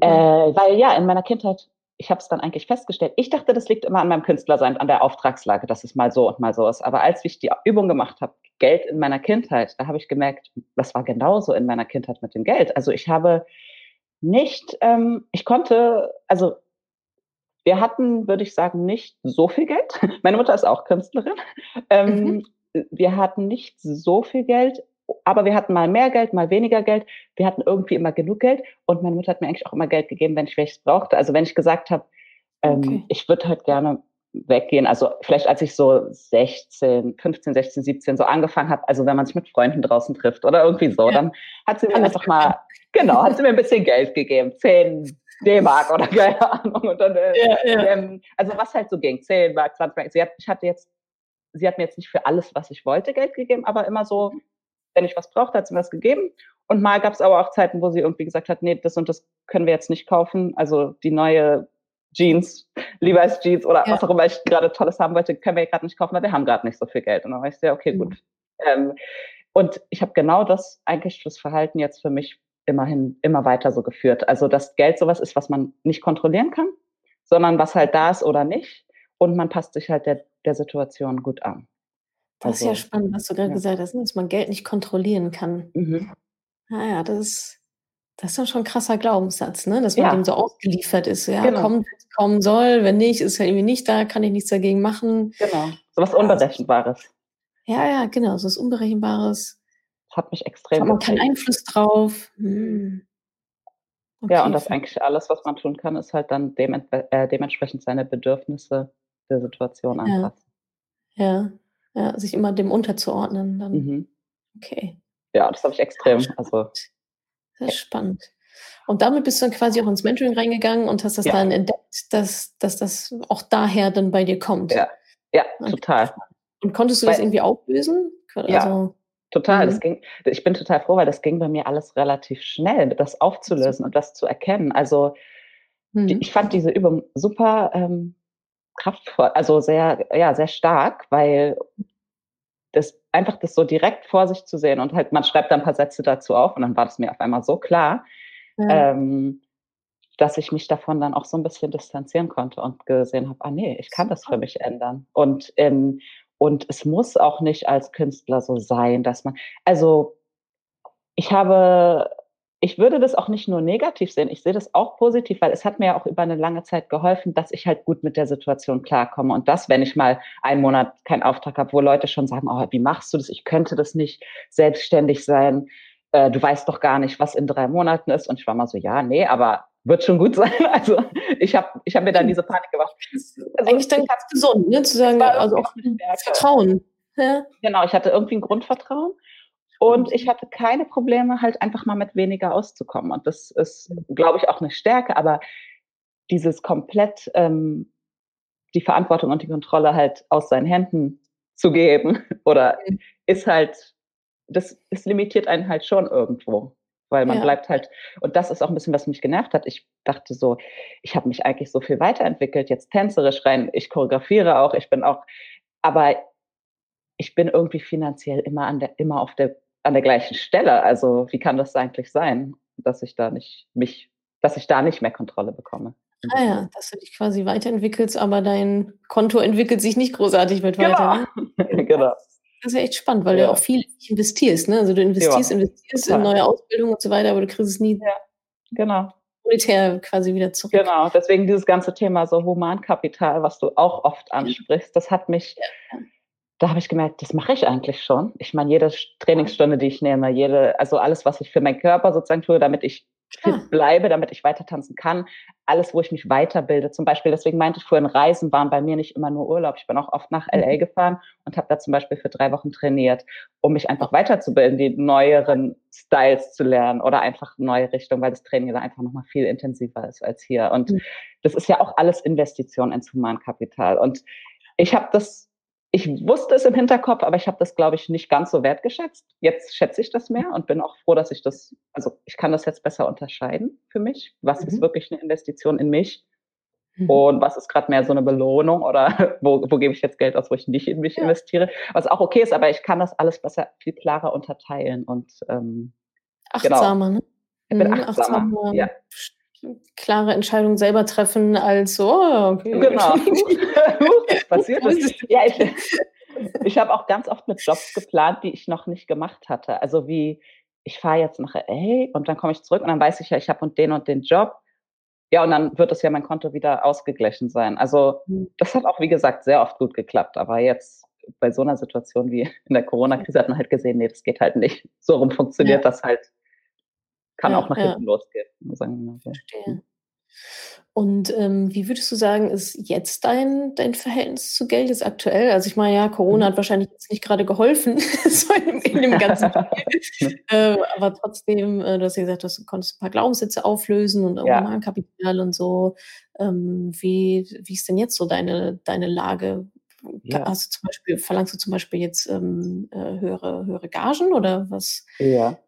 Speaker 2: Äh, weil ja, in meiner Kindheit, ich habe es dann eigentlich festgestellt, ich dachte, das liegt immer an meinem Künstlersein, an der Auftragslage, dass es mal so und mal so ist. Aber als ich die Übung gemacht habe, Geld in meiner Kindheit, da habe ich gemerkt, das war genauso in meiner Kindheit mit dem Geld. Also ich habe nicht, ähm, ich konnte, also wir hatten, würde ich sagen, nicht so viel Geld. Meine Mutter ist auch Künstlerin. Ähm, mhm. Wir hatten nicht so viel Geld, aber wir hatten mal mehr Geld, mal weniger Geld. Wir hatten irgendwie immer genug Geld und meine Mutter hat mir eigentlich auch immer Geld gegeben, wenn ich welches brauchte. Also wenn ich gesagt habe, ähm, okay. ich würde halt gerne weggehen. Also vielleicht als ich so 16, 15, 16, 17 so angefangen habe, also wenn man sich mit Freunden draußen trifft oder irgendwie so, ja. dann hat sie mir einfach mal, genau, hat sie mir ein bisschen Geld gegeben. 10 D-Mark oder keine Ahnung. Und dann, äh, ja, ja. Ähm, also was halt so ging, 10 Mark, 20 Mark. Sie hat, ich hatte jetzt, sie hat mir jetzt nicht für alles, was ich wollte, Geld gegeben, aber immer so, wenn ich was brauchte, hat sie mir was gegeben. Und mal gab es aber auch Zeiten, wo sie irgendwie gesagt hat, nee, das und das können wir jetzt nicht kaufen. Also die neue Jeans, Levi's Jeans oder ja. was auch immer ich gerade Tolles haben wollte, können wir gerade nicht kaufen, weil wir haben gerade nicht so viel Geld. Und dann war ich sehr, okay, gut. Mhm. Ähm, und ich habe genau das eigentlich das Verhalten jetzt für mich immerhin immer weiter so geführt. Also dass Geld sowas ist, was man nicht kontrollieren kann, sondern was halt da ist oder nicht. Und man passt sich halt der, der Situation gut an.
Speaker 1: Das also, ist ja also, spannend, was du gerade ja. gesagt hast, ne, dass man Geld nicht kontrollieren kann. Mhm. Naja, ah das ist, das ist dann schon ein krasser Glaubenssatz, ne? dass man ja. dem so ausgeliefert ist. Ja, genau. kommt, kommen soll, wenn nicht, ist er irgendwie nicht da, kann ich nichts dagegen machen.
Speaker 2: Genau, so was Unberechenbares.
Speaker 1: Ja, ja, genau, so was Unberechenbares.
Speaker 2: Das hat mich extrem.
Speaker 1: Hat man keinen Einfluss drauf. Hm.
Speaker 2: Okay. Ja, und das eigentlich alles, was man tun kann, ist halt dann dem, äh, dementsprechend seine Bedürfnisse der Situation anpassen.
Speaker 1: Ja. ja, ja, sich immer dem unterzuordnen. Dann. Mhm. Okay.
Speaker 2: Ja, das habe ich extrem. Also
Speaker 1: sehr ja. spannend. Und damit bist du dann quasi auch ins Mentoring reingegangen und hast das ja. dann entdeckt, dass, dass das auch daher dann bei dir kommt.
Speaker 2: Ja, ja total.
Speaker 1: Und konntest du weil, das irgendwie auflösen?
Speaker 2: Also, ja, total. Das mhm. ging, ich bin total froh, weil das ging bei mir alles relativ schnell, das aufzulösen und das zu erkennen. Also mhm. die, ich fand diese Übung super ähm, kraftvoll, also sehr, ja, sehr stark, weil das einfach das so direkt vor sich zu sehen und halt man schreibt dann ein paar Sätze dazu auf und dann war das mir auf einmal so klar, ja. ähm, dass ich mich davon dann auch so ein bisschen distanzieren konnte und gesehen habe, ah nee, ich kann das für mich ändern und ähm, und es muss auch nicht als Künstler so sein, dass man also ich habe ich würde das auch nicht nur negativ sehen, ich sehe das auch positiv, weil es hat mir ja auch über eine lange Zeit geholfen, dass ich halt gut mit der Situation klarkomme. Und das, wenn ich mal einen Monat keinen Auftrag habe, wo Leute schon sagen, oh, wie machst du das? Ich könnte das nicht selbstständig sein. Äh, du weißt doch gar nicht, was in drei Monaten ist. Und ich war mal so, ja, nee, aber wird schon gut sein. Also ich habe ich hab mir dann diese Panik gemacht.
Speaker 1: Also, Eigentlich dann ganz gesund, ne? zu sagen, also auch Vertrauen.
Speaker 2: Ja. Genau, ich hatte irgendwie ein Grundvertrauen. Und ich hatte keine Probleme, halt einfach mal mit weniger auszukommen. Und das ist, glaube ich, auch eine Stärke. Aber dieses komplett ähm, die Verantwortung und die Kontrolle halt aus seinen Händen zu geben oder mhm. ist halt, das, das limitiert einen halt schon irgendwo. Weil man ja. bleibt halt, und das ist auch ein bisschen, was mich genervt hat. Ich dachte so, ich habe mich eigentlich so viel weiterentwickelt, jetzt tänzerisch rein, ich choreografiere auch, ich bin auch, aber ich bin irgendwie finanziell immer an der, immer auf der an der gleichen Stelle. Also wie kann das eigentlich sein, dass ich da nicht mich, dass ich da nicht mehr Kontrolle bekomme?
Speaker 1: Ah ja, dass du dich quasi weiterentwickelst, aber dein Konto entwickelt sich nicht großartig mit weiter.
Speaker 2: Genau. Ne? genau.
Speaker 1: Das ist ja echt spannend, weil ja. du auch viel investierst. Ne? Also du investierst, ja. investierst in neue Ausbildung und so weiter, aber du kriegst es nie
Speaker 2: ja. genau.
Speaker 1: monetär quasi wieder zurück.
Speaker 2: Genau, deswegen dieses ganze Thema so Humankapital, was du auch oft ansprichst, das hat mich da habe ich gemerkt, das mache ich eigentlich schon. Ich meine, jede Trainingsstunde, die ich nehme, jede, also alles, was ich für meinen Körper sozusagen tue, damit ich fit ah. bleibe, damit ich weiter tanzen kann, alles, wo ich mich weiterbilde. Zum Beispiel, deswegen meinte ich vorhin, Reisen waren bei mir nicht immer nur Urlaub. Ich bin auch oft nach LA mhm. gefahren und habe da zum Beispiel für drei Wochen trainiert, um mich einfach weiterzubilden, die neueren Styles zu lernen oder einfach neue Richtungen, weil das Training da einfach nochmal viel intensiver ist als hier. Und mhm. das ist ja auch alles Investition ins Humankapital. Und ich habe das ich wusste es im Hinterkopf, aber ich habe das, glaube ich, nicht ganz so wertgeschätzt. Jetzt schätze ich das mehr und bin auch froh, dass ich das, also ich kann das jetzt besser unterscheiden für mich. Was mhm. ist wirklich eine Investition in mich Mhm. Und was ist gerade mehr so eine Belohnung oder wo, wo gebe ich jetzt Geld aus, wo ich nicht in mich ja. investiere? Was auch okay ist, aber ich kann das alles besser, viel klarer unterteilen und ähm,
Speaker 1: achtsamer, genau. ne?
Speaker 2: Ich bin mhm, achtsamer, achtsamer ja.
Speaker 1: Klare Entscheidung selber treffen als so, oh, okay.
Speaker 2: Genau. passiert ist. Ja, ich, ich habe auch ganz oft mit Jobs geplant, die ich noch nicht gemacht hatte. Also wie, ich fahre jetzt nach LA und dann komme ich zurück und dann weiß ich ja, ich habe und den und den Job ja, und dann wird es ja mein Konto wieder ausgeglichen sein. Also mhm. das hat auch, wie gesagt, sehr oft gut geklappt. Aber jetzt bei so einer Situation wie in der Corona-Krise hat man halt gesehen, nee, das geht halt nicht. So rum funktioniert ja. das halt. Kann ja, auch nach ja. hinten losgehen. Sagen. Verstehe.
Speaker 1: Und ähm, wie würdest du sagen, ist jetzt dein, dein Verhältnis zu Geld jetzt aktuell? Also ich meine, ja, Corona mhm. hat wahrscheinlich jetzt nicht gerade geholfen, so in, in, dem ganzen Spiel. äh, aber trotzdem, äh, du hast ja gesagt, du konntest ein paar Glaubenssätze auflösen und ja. Humankapital und so. Ähm, wie, wie ist denn jetzt so deine, deine Lage? Ja. Hast du zum Beispiel, verlangst du zum Beispiel jetzt ähm, äh, höhere, höhere Gagen oder was?
Speaker 2: Ja.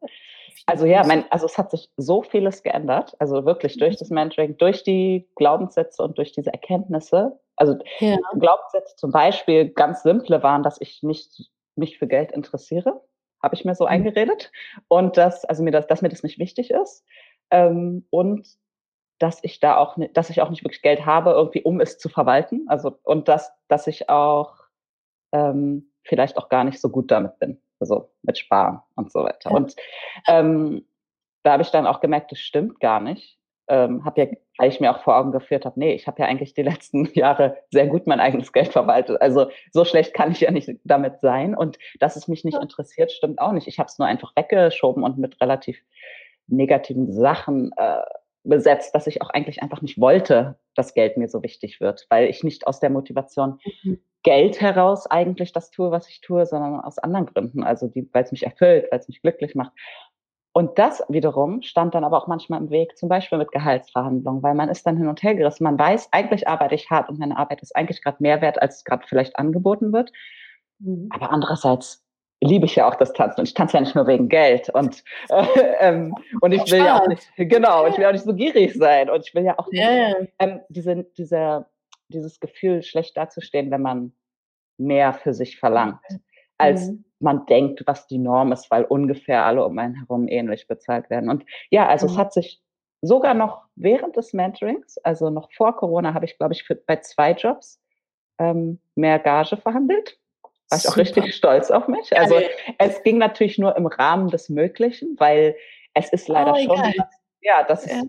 Speaker 2: Also ja, mein, also es hat sich so vieles geändert. Also wirklich durch das Mentoring, durch die Glaubenssätze und durch diese Erkenntnisse. Also ja. Glaubenssätze zum Beispiel ganz simple waren, dass ich nicht mich für Geld interessiere, habe ich mir so mhm. eingeredet. Und dass, also mir das, dass mir das nicht wichtig ist. Ähm, und dass ich da auch, dass ich auch nicht wirklich Geld habe, irgendwie, um es zu verwalten. Also, und dass, dass ich auch ähm, vielleicht auch gar nicht so gut damit bin also mit Sparen und so weiter. Und ähm, da habe ich dann auch gemerkt, das stimmt gar nicht. Ähm, habe ja, weil ich mir auch vor Augen geführt habe, nee, ich habe ja eigentlich die letzten Jahre sehr gut mein eigenes Geld verwaltet. Also so schlecht kann ich ja nicht damit sein. Und dass es mich nicht interessiert, stimmt auch nicht. Ich habe es nur einfach weggeschoben und mit relativ negativen Sachen äh, besetzt, dass ich auch eigentlich einfach nicht wollte, dass Geld mir so wichtig wird, weil ich nicht aus der Motivation mhm. Geld heraus eigentlich das tue, was ich tue, sondern aus anderen Gründen. Also weil es mich erfüllt, weil es mich glücklich macht. Und das wiederum stand dann aber auch manchmal im Weg, zum Beispiel mit Gehaltsverhandlungen, weil man ist dann hin und her gerissen. Man weiß, eigentlich arbeite ich hart und meine Arbeit ist eigentlich gerade mehr wert, als gerade vielleicht angeboten wird. Mhm. Aber andererseits liebe ich ja auch das Tanzen und ich tanze ja nicht nur wegen Geld und äh, ähm, und ich will ja auch nicht genau ich will auch nicht so gierig sein und ich will ja auch nicht, ähm, diese diese dieses Gefühl, schlecht dazustehen, wenn man mehr für sich verlangt, als mhm. man denkt, was die Norm ist, weil ungefähr alle um einen herum ähnlich bezahlt werden. Und ja, also mhm. es hat sich sogar noch während des Mentorings, also noch vor Corona, habe ich, glaube ich, für, bei zwei Jobs ähm, mehr Gage verhandelt. War ich auch richtig stolz auf mich. Also es ging natürlich nur im Rahmen des Möglichen, weil es ist leider oh, schon, ja, das ja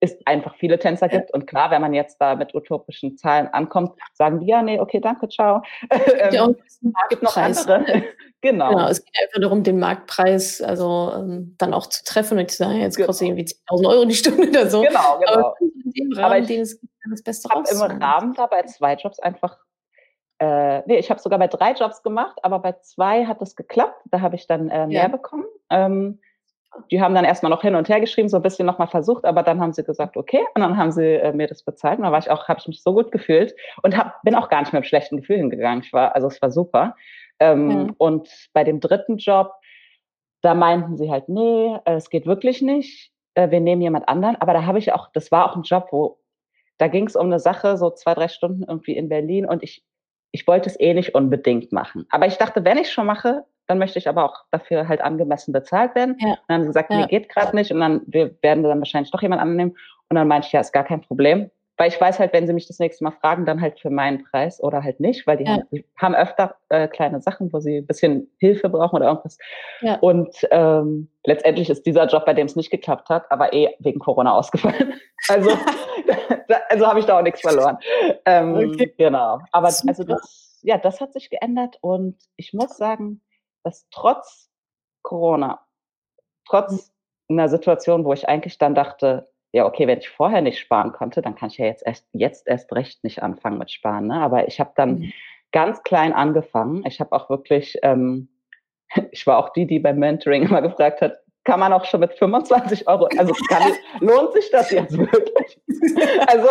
Speaker 2: es einfach viele Tänzer gibt. Und klar, wenn man jetzt da mit utopischen Zahlen ankommt, sagen die, ja, nee, okay, danke, ciao.
Speaker 1: Ja, ähm, es gibt noch andere. genau. genau. Es geht einfach darum, den Marktpreis also ähm, dann auch zu treffen und zu sagen, jetzt kostet genau. irgendwie 10.000 Euro die Stunde oder so.
Speaker 2: Genau, genau.
Speaker 1: Aber in dem Rahmen, Aber ich den es gibt, das Beste
Speaker 2: raus. im Rahmen da bei zwei Jobs einfach äh, nee, ich habe sogar bei drei Jobs gemacht, aber bei zwei hat es geklappt. Da habe ich dann äh, mehr ja. bekommen. Ähm, die haben dann erstmal noch hin und her geschrieben, so ein bisschen nochmal versucht, aber dann haben sie gesagt, okay, und dann haben sie äh, mir das bezahlt. Und da war ich auch, habe ich mich so gut gefühlt und hab, bin auch gar nicht mit einem schlechten Gefühl hingegangen. Ich war, also es war super. Ähm, ja. Und bei dem dritten Job, da meinten sie halt, nee, äh, es geht wirklich nicht. Äh, wir nehmen jemand anderen. Aber da habe ich auch, das war auch ein Job, wo da ging es um eine Sache, so zwei, drei Stunden irgendwie in Berlin und ich, ich wollte es eh nicht unbedingt machen. Aber ich dachte, wenn ich schon mache, dann möchte ich aber auch dafür halt angemessen bezahlt werden. Ja. Und dann haben sie gesagt, ja. nee, geht gerade nicht. Und dann wir werden dann wahrscheinlich doch jemand annehmen. Und dann meinte ich, ja, ist gar kein Problem. Weil ich weiß halt, wenn sie mich das nächste Mal fragen, dann halt für meinen Preis oder halt nicht, weil die, ja. haben, die haben, öfter äh, kleine Sachen, wo sie ein bisschen Hilfe brauchen oder irgendwas. Und ähm, letztendlich ist dieser Job, bei dem es nicht geklappt hat, aber eh wegen Corona ausgefallen. Also, da, also habe ich da auch nichts verloren. Ähm, okay. Genau. Aber Super. also das, ja, das hat sich geändert und ich muss sagen, dass trotz Corona, trotz mhm. einer Situation, wo ich eigentlich dann dachte, ja, okay, wenn ich vorher nicht sparen konnte, dann kann ich ja jetzt erst, jetzt erst recht nicht anfangen mit Sparen. Ne? Aber ich habe dann mhm. ganz klein angefangen. Ich habe auch wirklich, ähm, ich war auch die, die beim Mentoring immer gefragt hat, kann man auch schon mit 25 Euro, also kann, lohnt sich das jetzt wirklich? Also,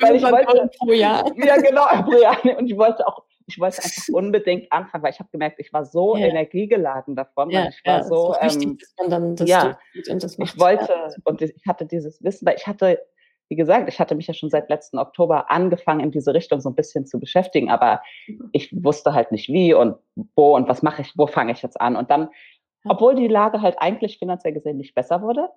Speaker 2: weil ich wollte, pro Jahr. Ja, genau, pro Jahr. Und ich wollte auch ich wollte einfach unbedingt anfangen, weil ich habe gemerkt, ich war so ja. energiegeladen davon. Ja, ich war ja, so, ähm, wichtig, dass man dann das ja, und das ich wollte und ich hatte dieses Wissen, weil ich hatte wie gesagt, ich hatte mich ja schon seit letzten Oktober angefangen, in diese Richtung so ein bisschen zu beschäftigen, aber ich wusste halt nicht wie und wo und was mache ich, wo fange ich jetzt an. Und dann, obwohl die Lage halt eigentlich finanziell gesehen nicht besser wurde,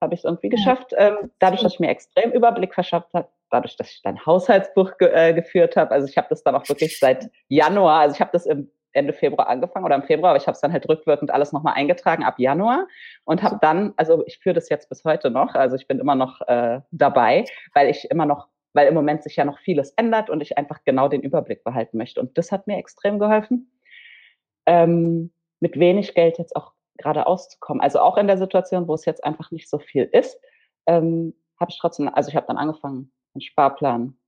Speaker 2: habe ich es irgendwie geschafft, ähm, dadurch, dass ich mir extrem Überblick verschafft habe, dadurch, dass ich dann Haushaltsbuch ge äh, geführt habe. Also ich habe das dann auch wirklich seit Januar, also ich habe das im Ende Februar angefangen oder im Februar, aber ich habe es dann halt rückwirkend alles nochmal eingetragen ab Januar und habe dann, also ich führe das jetzt bis heute noch, also ich bin immer noch äh, dabei, weil ich immer noch, weil im Moment sich ja noch vieles ändert und ich einfach genau den Überblick behalten möchte. Und das hat mir extrem geholfen, ähm, mit wenig Geld jetzt auch gerade auszukommen. Also auch in der Situation, wo es jetzt einfach nicht so viel ist, ähm, habe ich trotzdem, also ich habe dann angefangen, einen Sparplan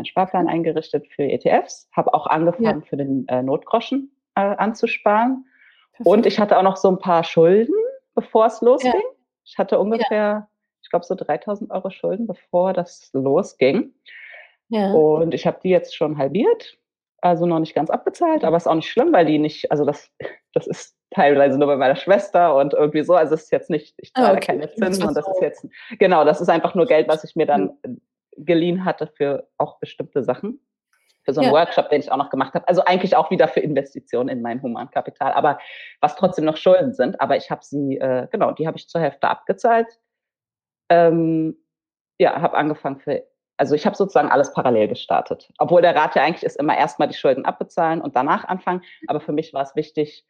Speaker 2: meinen Sparplan eingerichtet für ETFs, habe auch angefangen, ja. für den äh, Notgroschen äh, anzusparen. Perfekt. Und ich hatte auch noch so ein paar Schulden, bevor es losging. Ja. Ich hatte ungefähr, ja. ich glaube, so 3000 Euro Schulden, bevor das losging. Und ich habe die jetzt schon halbiert, also noch nicht ganz abbezahlt, aber ist auch nicht schlimm, weil die nicht, also das, das ist teilweise nur bei meiner Schwester und irgendwie so. Also es ist jetzt nicht, ich zahle ah, okay. keine Zinsen und das ist jetzt, genau, das ist einfach nur Geld, was ich mir dann geliehen hatte für auch bestimmte Sachen. Für so einen ja. Workshop, den ich auch noch gemacht habe. Also eigentlich auch wieder für Investitionen in mein Humankapital, aber was trotzdem noch Schulden sind. Aber ich habe sie, äh, genau, die habe ich zur Hälfte abgezahlt. Ähm, ja, habe angefangen für, also ich habe sozusagen alles parallel gestartet. Obwohl der Rat ja eigentlich ist, immer erstmal die Schulden abbezahlen und danach anfangen. Aber für mich war es wichtig,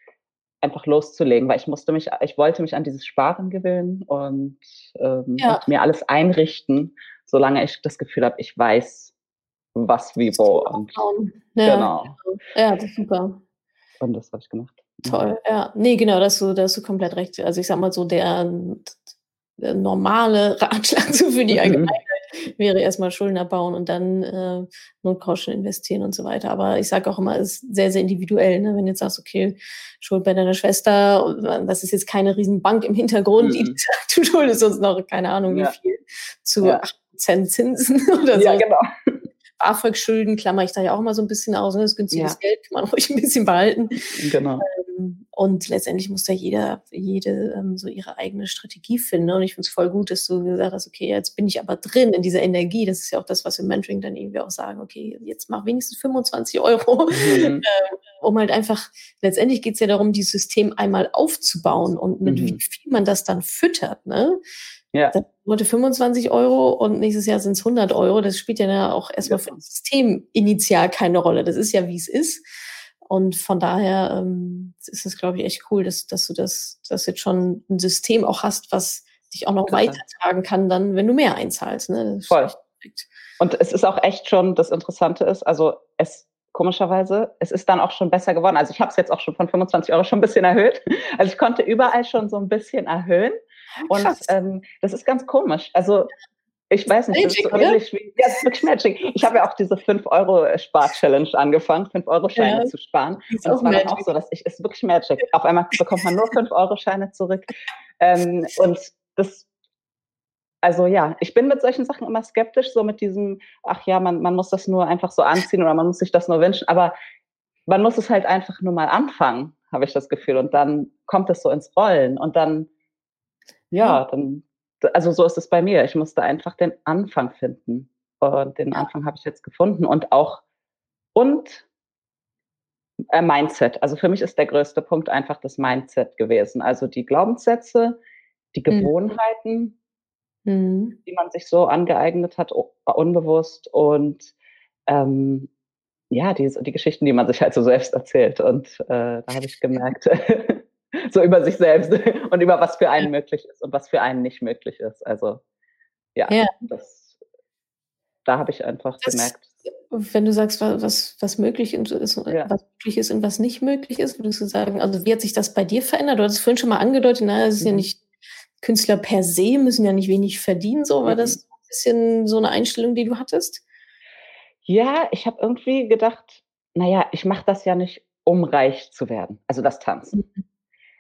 Speaker 2: einfach loszulegen, weil ich musste mich, ich wollte mich an dieses Sparen gewöhnen und, ähm, ja. und mir alles einrichten solange ich das Gefühl habe, ich weiß, was wie wo. Und,
Speaker 1: ja, genau. Ja, das ist super.
Speaker 2: Und das habe ich gemacht.
Speaker 1: Toll, ja. Nee, genau, da hast du, da hast du komplett recht. Also ich sag mal so, der, der normale Ratschlag so für die mhm. Allgemeinheit wäre erstmal Schulden abbauen und dann äh, Notkosten investieren und so weiter. Aber ich sage auch immer, es ist sehr, sehr individuell. Ne? Wenn du jetzt sagst, okay, Schuld bei deiner Schwester, das ist jetzt keine Riesenbank im Hintergrund, mhm. die sagt, du schuldest uns noch, keine Ahnung, wie ja. viel, zu ja. Prozent Zinsen oder so. Ja, genau. BAföG-Schulden klammer ich da ja auch immer so ein bisschen aus. Ne? Das günstiges ja. Geld kann man ruhig ein bisschen behalten. Genau. Ähm, und letztendlich muss da jeder, jede ähm, so ihre eigene Strategie finden. Ne? Und ich finde es voll gut, dass du gesagt hast, okay, jetzt bin ich aber drin in dieser Energie. Das ist ja auch das, was wir im Mentoring dann irgendwie auch sagen, okay, jetzt mach wenigstens 25 Euro, mhm. ähm, um halt einfach, letztendlich geht es ja darum, dieses System einmal aufzubauen und mit mhm. wie viel man das dann füttert. Ne? Ja. Heute 25 Euro und nächstes Jahr sind es 100 Euro. Das spielt ja auch erstmal für das System initial keine Rolle. Das ist ja, wie es ist. Und von daher ähm, ist es, glaube ich, echt cool, dass, dass du das, dass jetzt schon ein System auch hast, was dich auch noch Klar. weitertragen kann, dann, wenn du mehr einzahlst. Ne?
Speaker 2: Voll. Und es ist auch echt schon, das Interessante ist, also es komischerweise, es ist dann auch schon besser geworden. Also ich habe es jetzt auch schon von 25 Euro schon ein bisschen erhöht. Also ich konnte überall schon so ein bisschen erhöhen. Und ähm, das ist ganz komisch. Also ich weiß nicht, Magic, das ist ähnlich wie, ja, das ist wirklich Magic. Ich habe ja auch diese 5-Euro-Spar-Challenge angefangen, 5-Euro-Scheine ja, zu sparen. Und es war dann auch so, dass ich, es ist wirklich Magic. Auf einmal bekommt man nur 5-Euro-Scheine zurück. Ähm, und das, also ja, ich bin mit solchen Sachen immer skeptisch, so mit diesem, ach ja, man, man muss das nur einfach so anziehen oder man muss sich das nur wünschen. Aber man muss es halt einfach nur mal anfangen, habe ich das Gefühl. Und dann kommt es so ins Rollen. Und dann ja, dann, also so ist es bei mir. Ich musste einfach den Anfang finden. Und den Anfang habe ich jetzt gefunden. Und auch, und äh, Mindset. Also für mich ist der größte Punkt einfach das Mindset gewesen. Also die Glaubenssätze, die mhm. Gewohnheiten, mhm. die man sich so angeeignet hat, unbewusst und ähm, ja, die, die Geschichten, die man sich halt so selbst erzählt. Und äh, da habe ich gemerkt, so über sich selbst und über was für einen möglich ist und was für einen nicht möglich ist. Also ja, ja. Das, da habe ich einfach das, gemerkt.
Speaker 1: Wenn du sagst, was, was möglich ist, ja. was möglich ist und was nicht möglich ist, würdest du sagen, also wie hat sich das bei dir verändert? Du hast es vorhin schon mal angedeutet, na, es ist mhm. ja nicht, Künstler per se müssen ja nicht wenig verdienen, so war mhm. das ein bisschen so eine Einstellung, die du hattest?
Speaker 2: Ja, ich habe irgendwie gedacht, naja, ich mache das ja nicht, um reich zu werden, also das Tanzen. Mhm.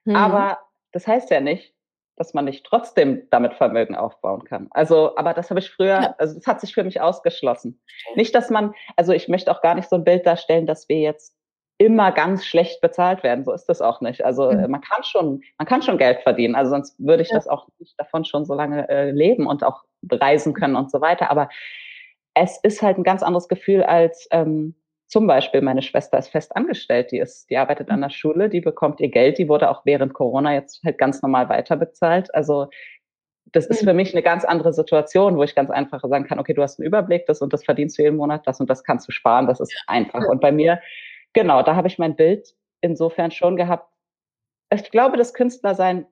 Speaker 2: Mhm. Aber das heißt ja nicht, dass man nicht trotzdem damit Vermögen aufbauen kann. Also, aber das habe ich früher, also das hat sich für mich ausgeschlossen. Nicht, dass man, also ich möchte auch gar nicht so ein Bild darstellen, dass wir jetzt immer ganz schlecht bezahlt werden. So ist das auch nicht. Also mhm. man kann schon, man kann schon Geld verdienen. Also sonst würde ich ja. das auch nicht davon schon so lange äh, leben und auch reisen können und so weiter. Aber es ist halt ein ganz anderes Gefühl als ähm, zum Beispiel meine Schwester ist fest angestellt, die ist, die arbeitet an der Schule, die bekommt ihr Geld, die wurde auch während Corona jetzt halt ganz normal weiterbezahlt. Also das ist für mich eine ganz andere Situation, wo ich ganz einfach sagen kann, okay, du hast einen Überblick, das und das verdienst du jeden Monat, das und das kannst du sparen, das ist einfach. Und bei mir, genau, da habe ich mein Bild insofern schon gehabt. Ich glaube, das Künstlersein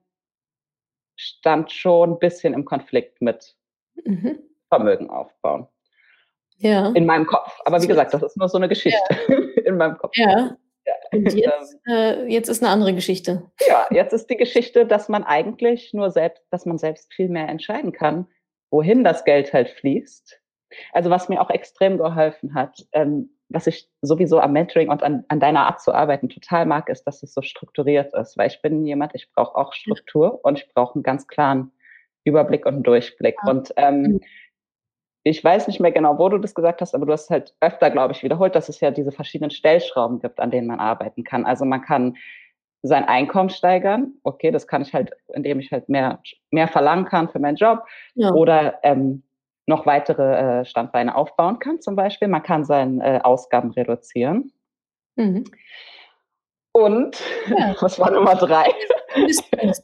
Speaker 2: stand schon ein bisschen im Konflikt mit mhm. Vermögen aufbauen. Ja. In meinem Kopf. Aber wie gesagt, das ist nur so eine Geschichte ja. in meinem Kopf.
Speaker 1: Ja. Und jetzt, äh, jetzt ist eine andere Geschichte.
Speaker 2: Ja, jetzt ist die Geschichte, dass man eigentlich nur selbst, dass man selbst viel mehr entscheiden kann, wohin das Geld halt fließt. Also was mir auch extrem geholfen hat, ähm, was ich sowieso am Mentoring und an, an deiner Art zu arbeiten total mag, ist, dass es so strukturiert ist. Weil ich bin jemand, ich brauche auch Struktur und ich brauche einen ganz klaren Überblick und Durchblick. Ja. Und ähm, mhm ich weiß nicht mehr genau, wo du das gesagt hast, aber du hast halt öfter, glaube ich, wiederholt, dass es ja diese verschiedenen Stellschrauben gibt, an denen man arbeiten kann. Also man kann sein Einkommen steigern. Okay, das kann ich halt, indem ich halt mehr, mehr verlangen kann für meinen Job ja. oder ähm, noch weitere äh, Standbeine aufbauen kann zum Beispiel. Man kann seine äh, Ausgaben reduzieren. Mhm. Und ja. was war Nummer drei?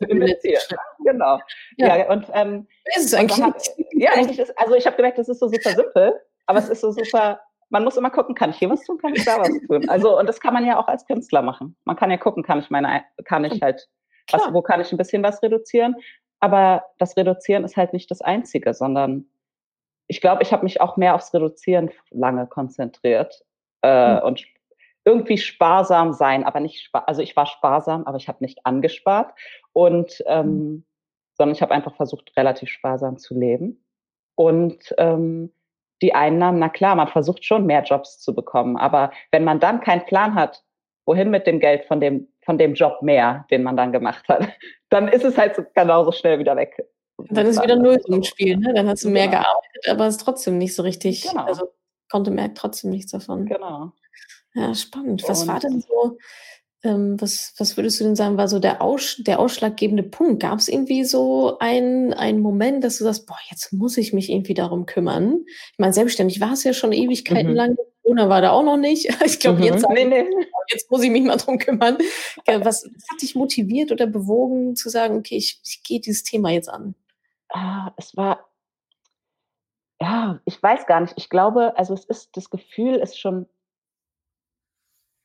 Speaker 2: Investieren. genau. Ja, ja und ähm, ist es eigentlich? Hat, ja, eigentlich ist, also ich habe gemerkt, das ist so super simpel, aber es ist so super. Man muss immer gucken, kann ich hier was tun, kann ich da was tun. Also und das kann man ja auch als Künstler machen. Man kann ja gucken, kann ich meine, kann ich halt, was, wo kann ich ein bisschen was reduzieren? Aber das Reduzieren ist halt nicht das Einzige, sondern ich glaube, ich habe mich auch mehr aufs Reduzieren lange konzentriert äh, mhm. und irgendwie sparsam sein, aber nicht spar also ich war sparsam, aber ich habe nicht angespart und ähm, mhm. sondern ich habe einfach versucht, relativ sparsam zu leben. Und ähm, die Einnahmen, na klar, man versucht schon mehr Jobs zu bekommen, aber wenn man dann keinen Plan hat, wohin mit dem Geld von dem von dem Job mehr, den man dann gemacht hat, dann ist es halt so genauso schnell wieder weg.
Speaker 1: Dann ist wieder null im Spiel, ne? Dann hast du mehr genau. gearbeitet, aber es ist trotzdem nicht so richtig, genau. also konnte mehr trotzdem nichts davon. Genau. Ja, spannend. Was und war denn so, ähm, was, was würdest du denn sagen, war so der, Aus, der ausschlaggebende Punkt? Gab es irgendwie so einen, einen Moment, dass du sagst, boah, jetzt muss ich mich irgendwie darum kümmern? Ich meine, selbstständig war es ja schon Ewigkeiten mhm. lang. Corona war da auch noch nicht. Ich glaube, mhm. jetzt, nee, nee. jetzt muss ich mich mal darum kümmern. Was, was hat dich motiviert oder bewogen zu sagen, okay, ich, ich gehe dieses Thema jetzt an?
Speaker 2: Ah, es war, ja, ich weiß gar nicht. Ich glaube, also es ist, das Gefühl ist schon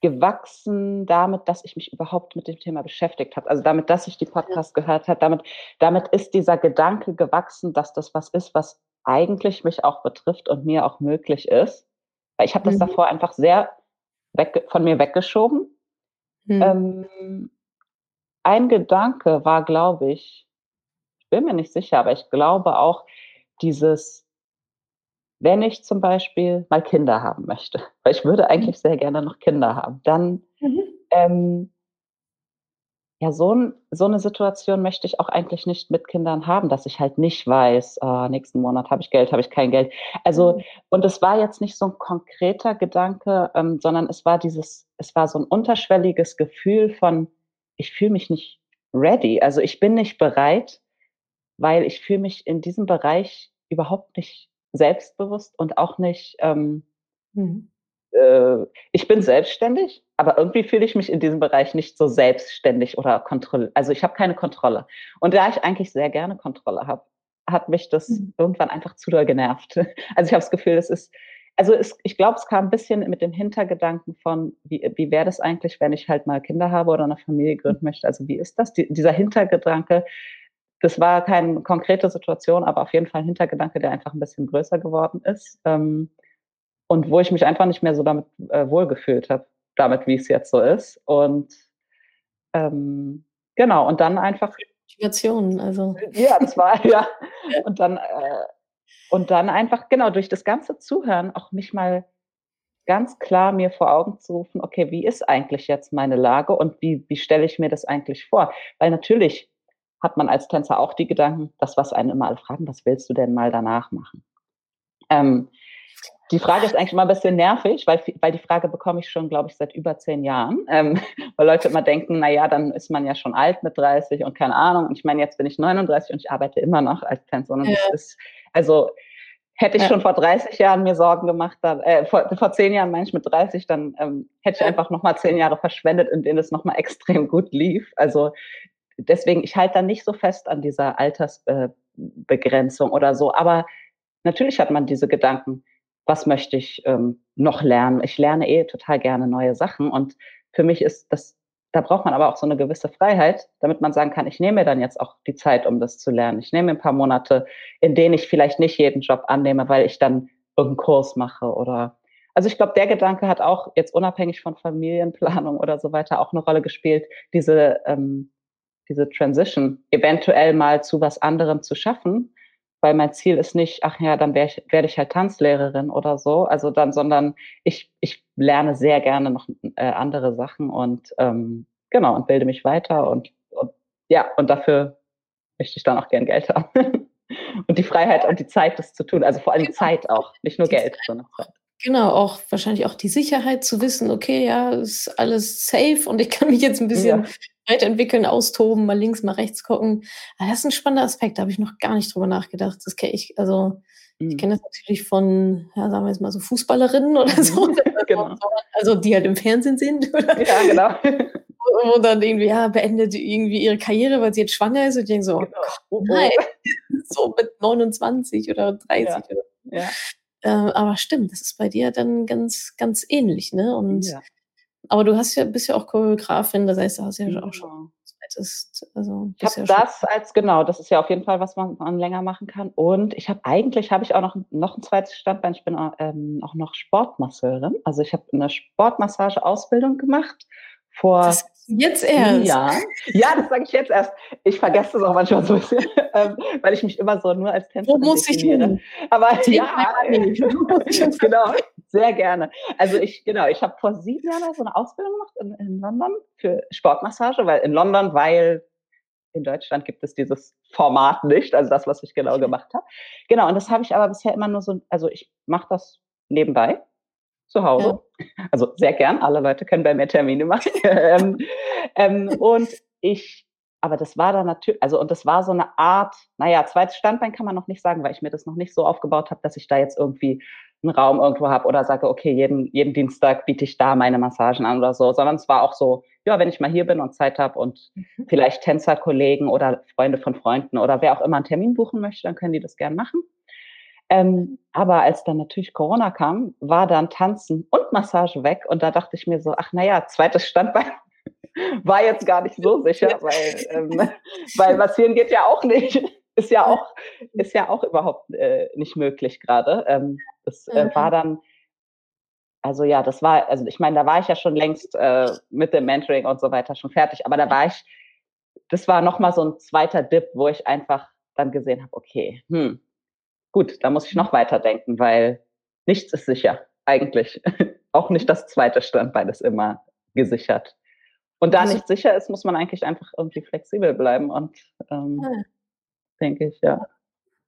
Speaker 2: gewachsen damit, dass ich mich überhaupt mit dem Thema beschäftigt habe. Also damit, dass ich die Podcast ja. gehört habe, damit, damit ist dieser Gedanke gewachsen, dass das was ist, was eigentlich mich auch betrifft und mir auch möglich ist. Weil ich habe das mhm. davor einfach sehr weg, von mir weggeschoben. Mhm. Ähm, ein Gedanke war, glaube ich, ich bin mir nicht sicher, aber ich glaube auch dieses, wenn ich zum Beispiel mal Kinder haben möchte, weil ich würde mhm. eigentlich sehr gerne noch Kinder haben, dann mhm. ähm, ja, so, ein, so eine Situation möchte ich auch eigentlich nicht mit Kindern haben, dass ich halt nicht weiß, oh, nächsten Monat habe ich Geld, habe ich kein Geld. Also, mhm. und es war jetzt nicht so ein konkreter Gedanke, ähm, sondern es war dieses, es war so ein unterschwelliges Gefühl von, ich fühle mich nicht ready. Also ich bin nicht bereit, weil ich fühle mich in diesem Bereich überhaupt nicht selbstbewusst und auch nicht, ähm, mhm. äh, ich bin selbstständig, aber irgendwie fühle ich mich in diesem Bereich nicht so selbstständig oder kontroll. Also ich habe keine Kontrolle. Und da ich eigentlich sehr gerne Kontrolle habe, hat mich das mhm. irgendwann einfach zu doll genervt. Also ich habe das Gefühl, es ist, also es, ich glaube, es kam ein bisschen mit dem Hintergedanken von, wie, wie wäre das eigentlich, wenn ich halt mal Kinder habe oder eine Familie gründen möchte? Also wie ist das? Die, dieser Hintergedanke, das war keine konkrete Situation, aber auf jeden Fall ein Hintergedanke, der einfach ein bisschen größer geworden ist. Ähm, und wo ich mich einfach nicht mehr so damit äh, wohlgefühlt habe, damit, wie es jetzt so ist. Und ähm, genau, und dann einfach.
Speaker 1: Motivation, also.
Speaker 2: Ja, das war, ja. Und dann, äh, und dann einfach, genau, durch das ganze Zuhören auch mich mal ganz klar mir vor Augen zu rufen, okay, wie ist eigentlich jetzt meine Lage und wie, wie stelle ich mir das eigentlich vor? Weil natürlich hat man als Tänzer auch die Gedanken, das, was einen immer alle fragen, was willst du denn mal danach machen? Ähm, Die Frage ist eigentlich immer ein bisschen nervig, weil, weil die Frage bekomme ich schon, glaube ich, seit über zehn Jahren. Ähm, weil Leute immer denken, na ja, dann ist man ja schon alt mit 30 und keine Ahnung. Und ich meine, jetzt bin ich 39 und ich arbeite immer noch als Tänzerin. Ja. Ist, also hätte ich ja. schon vor 30 Jahren mir Sorgen gemacht, dann, äh, vor, vor zehn Jahren meine ich mit 30, dann ähm, hätte ich einfach nochmal zehn Jahre verschwendet, in denen es nochmal extrem gut lief. Also deswegen, ich halte da nicht so fest an dieser Altersbegrenzung äh, oder so. Aber natürlich hat man diese Gedanken was möchte ich ähm, noch lernen. Ich lerne eh total gerne neue Sachen und für mich ist das, da braucht man aber auch so eine gewisse Freiheit, damit man sagen kann, ich nehme mir dann jetzt auch die Zeit, um das zu lernen. Ich nehme ein paar Monate, in denen ich vielleicht nicht jeden Job annehme, weil ich dann irgendeinen Kurs mache oder also ich glaube, der Gedanke hat auch jetzt unabhängig von Familienplanung oder so weiter auch eine Rolle gespielt, diese, ähm, diese Transition eventuell mal zu was anderem zu schaffen, weil mein Ziel ist nicht, ach ja, dann werde ich, werd ich halt Tanzlehrerin oder so. Also dann, sondern ich, ich lerne sehr gerne noch äh, andere Sachen und ähm, genau und bilde mich weiter und, und ja, und dafür möchte ich dann auch gern Geld haben. und die Freiheit und die Zeit, das zu tun. Also vor allem genau. Zeit auch, nicht nur Geld, sondern Zeit.
Speaker 1: Genau, auch wahrscheinlich auch die Sicherheit zu wissen, okay, ja, ist alles safe und ich kann mich jetzt ein bisschen ja. Weiterentwickeln, austoben, mal links, mal rechts gucken. Aber ah, das ist ein spannender Aspekt, da habe ich noch gar nicht drüber nachgedacht. Das kenne ich, also mhm. ich kenne das natürlich von, ja, sagen wir jetzt mal so Fußballerinnen oder mhm. so. genau. Also die halt im Fernsehen sind. Oder? Ja, genau. Wo dann irgendwie, ja, beendet irgendwie ihre Karriere, weil sie jetzt schwanger ist und ich denke so, genau. oh, nein, so mit 29 oder 30 ja. oder ja. Äh, aber stimmt, das ist bei dir dann ganz, ganz ähnlich, ne? Und ja. Aber du hast ja, bist ja auch Choreografin, das heißt, du hast ja genau. auch schon
Speaker 2: ist, also ich habe ja das als genau, das ist ja auf jeden Fall, was man, man länger machen kann. Und ich habe eigentlich habe ich auch noch noch ein zweites Standbein. Ich bin ähm, auch noch Sportmasseurin. Also ich habe eine Sportmassage-Ausbildung gemacht vor
Speaker 1: das jetzt erst.
Speaker 2: Ja, ja, das sage ich jetzt erst. Ich vergesse das auch manchmal so ein bisschen, ähm, weil ich mich immer so nur als Tänzerin
Speaker 1: Wo muss ich hin?
Speaker 2: Aber ja, genau, sehr gerne. Also ich, genau, ich habe vor sieben Jahren so eine Ausbildung gemacht in, in London für Sportmassage, weil in London, weil in Deutschland gibt es dieses Format nicht, also das, was ich genau gemacht habe. Genau, und das habe ich aber bisher immer nur so, also ich mache das nebenbei zu Hause. Ja. Also sehr gern, alle Leute können bei mir Termine machen. ähm, ähm, und ich, aber das war dann natürlich, also und das war so eine Art, naja, zweites Standbein kann man noch nicht sagen, weil ich mir das noch nicht so aufgebaut habe, dass ich da jetzt irgendwie einen Raum irgendwo habe oder sage, okay, jeden, jeden Dienstag biete ich da meine Massagen an oder so, sondern es war auch so, ja, wenn ich mal hier bin und Zeit habe und mhm. vielleicht Tänzerkollegen oder Freunde von Freunden oder wer auch immer einen Termin buchen möchte, dann können die das gern machen. Ähm, aber als dann natürlich Corona kam, war dann Tanzen und Massage weg und da dachte ich mir so, ach naja, zweites Standbein war jetzt gar nicht so sicher, weil, ähm, weil massieren geht ja auch nicht. Ist ja auch, ist ja auch überhaupt äh, nicht möglich gerade. Ähm, das äh, war mhm. dann, also ja, das war, also ich meine, da war ich ja schon längst äh, mit dem Mentoring und so weiter schon fertig, aber da war ich, das war nochmal so ein zweiter Dip, wo ich einfach dann gesehen habe, okay, hm, gut, da muss ich noch weiter denken, weil nichts ist sicher, eigentlich. Auch nicht das zweite Standbein ist immer gesichert. Und da also, nicht sicher ist, muss man eigentlich einfach irgendwie flexibel bleiben und ähm, ja. denke ich, ja.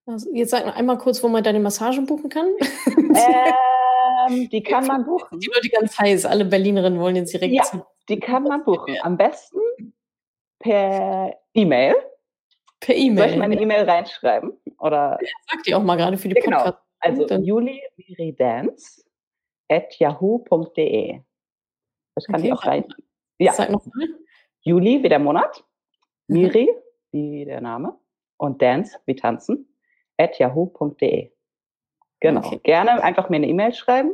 Speaker 1: Also jetzt sag noch einmal kurz, wo man deine Massage buchen kann.
Speaker 2: Ähm, die kann man buchen.
Speaker 1: Die wird ganz heiß. Alle Berlinerinnen wollen jetzt direkt.
Speaker 2: Ja, die kann man buchen. Am besten per E-Mail.
Speaker 1: Per E-Mail.
Speaker 2: Soll ich meine E-Mail reinschreiben? Oder?
Speaker 1: Ja, sag die auch mal gerade für die
Speaker 2: genau. Podcast. Also juliviridance at yahoo.de. Das kann okay. ich auch rein.
Speaker 1: Ja. Sag noch mal.
Speaker 2: Juli wie der Monat, mhm. Miri wie der Name und Dance wie tanzen at yahoo.de. Genau. Okay. Gerne einfach mir eine E-Mail schreiben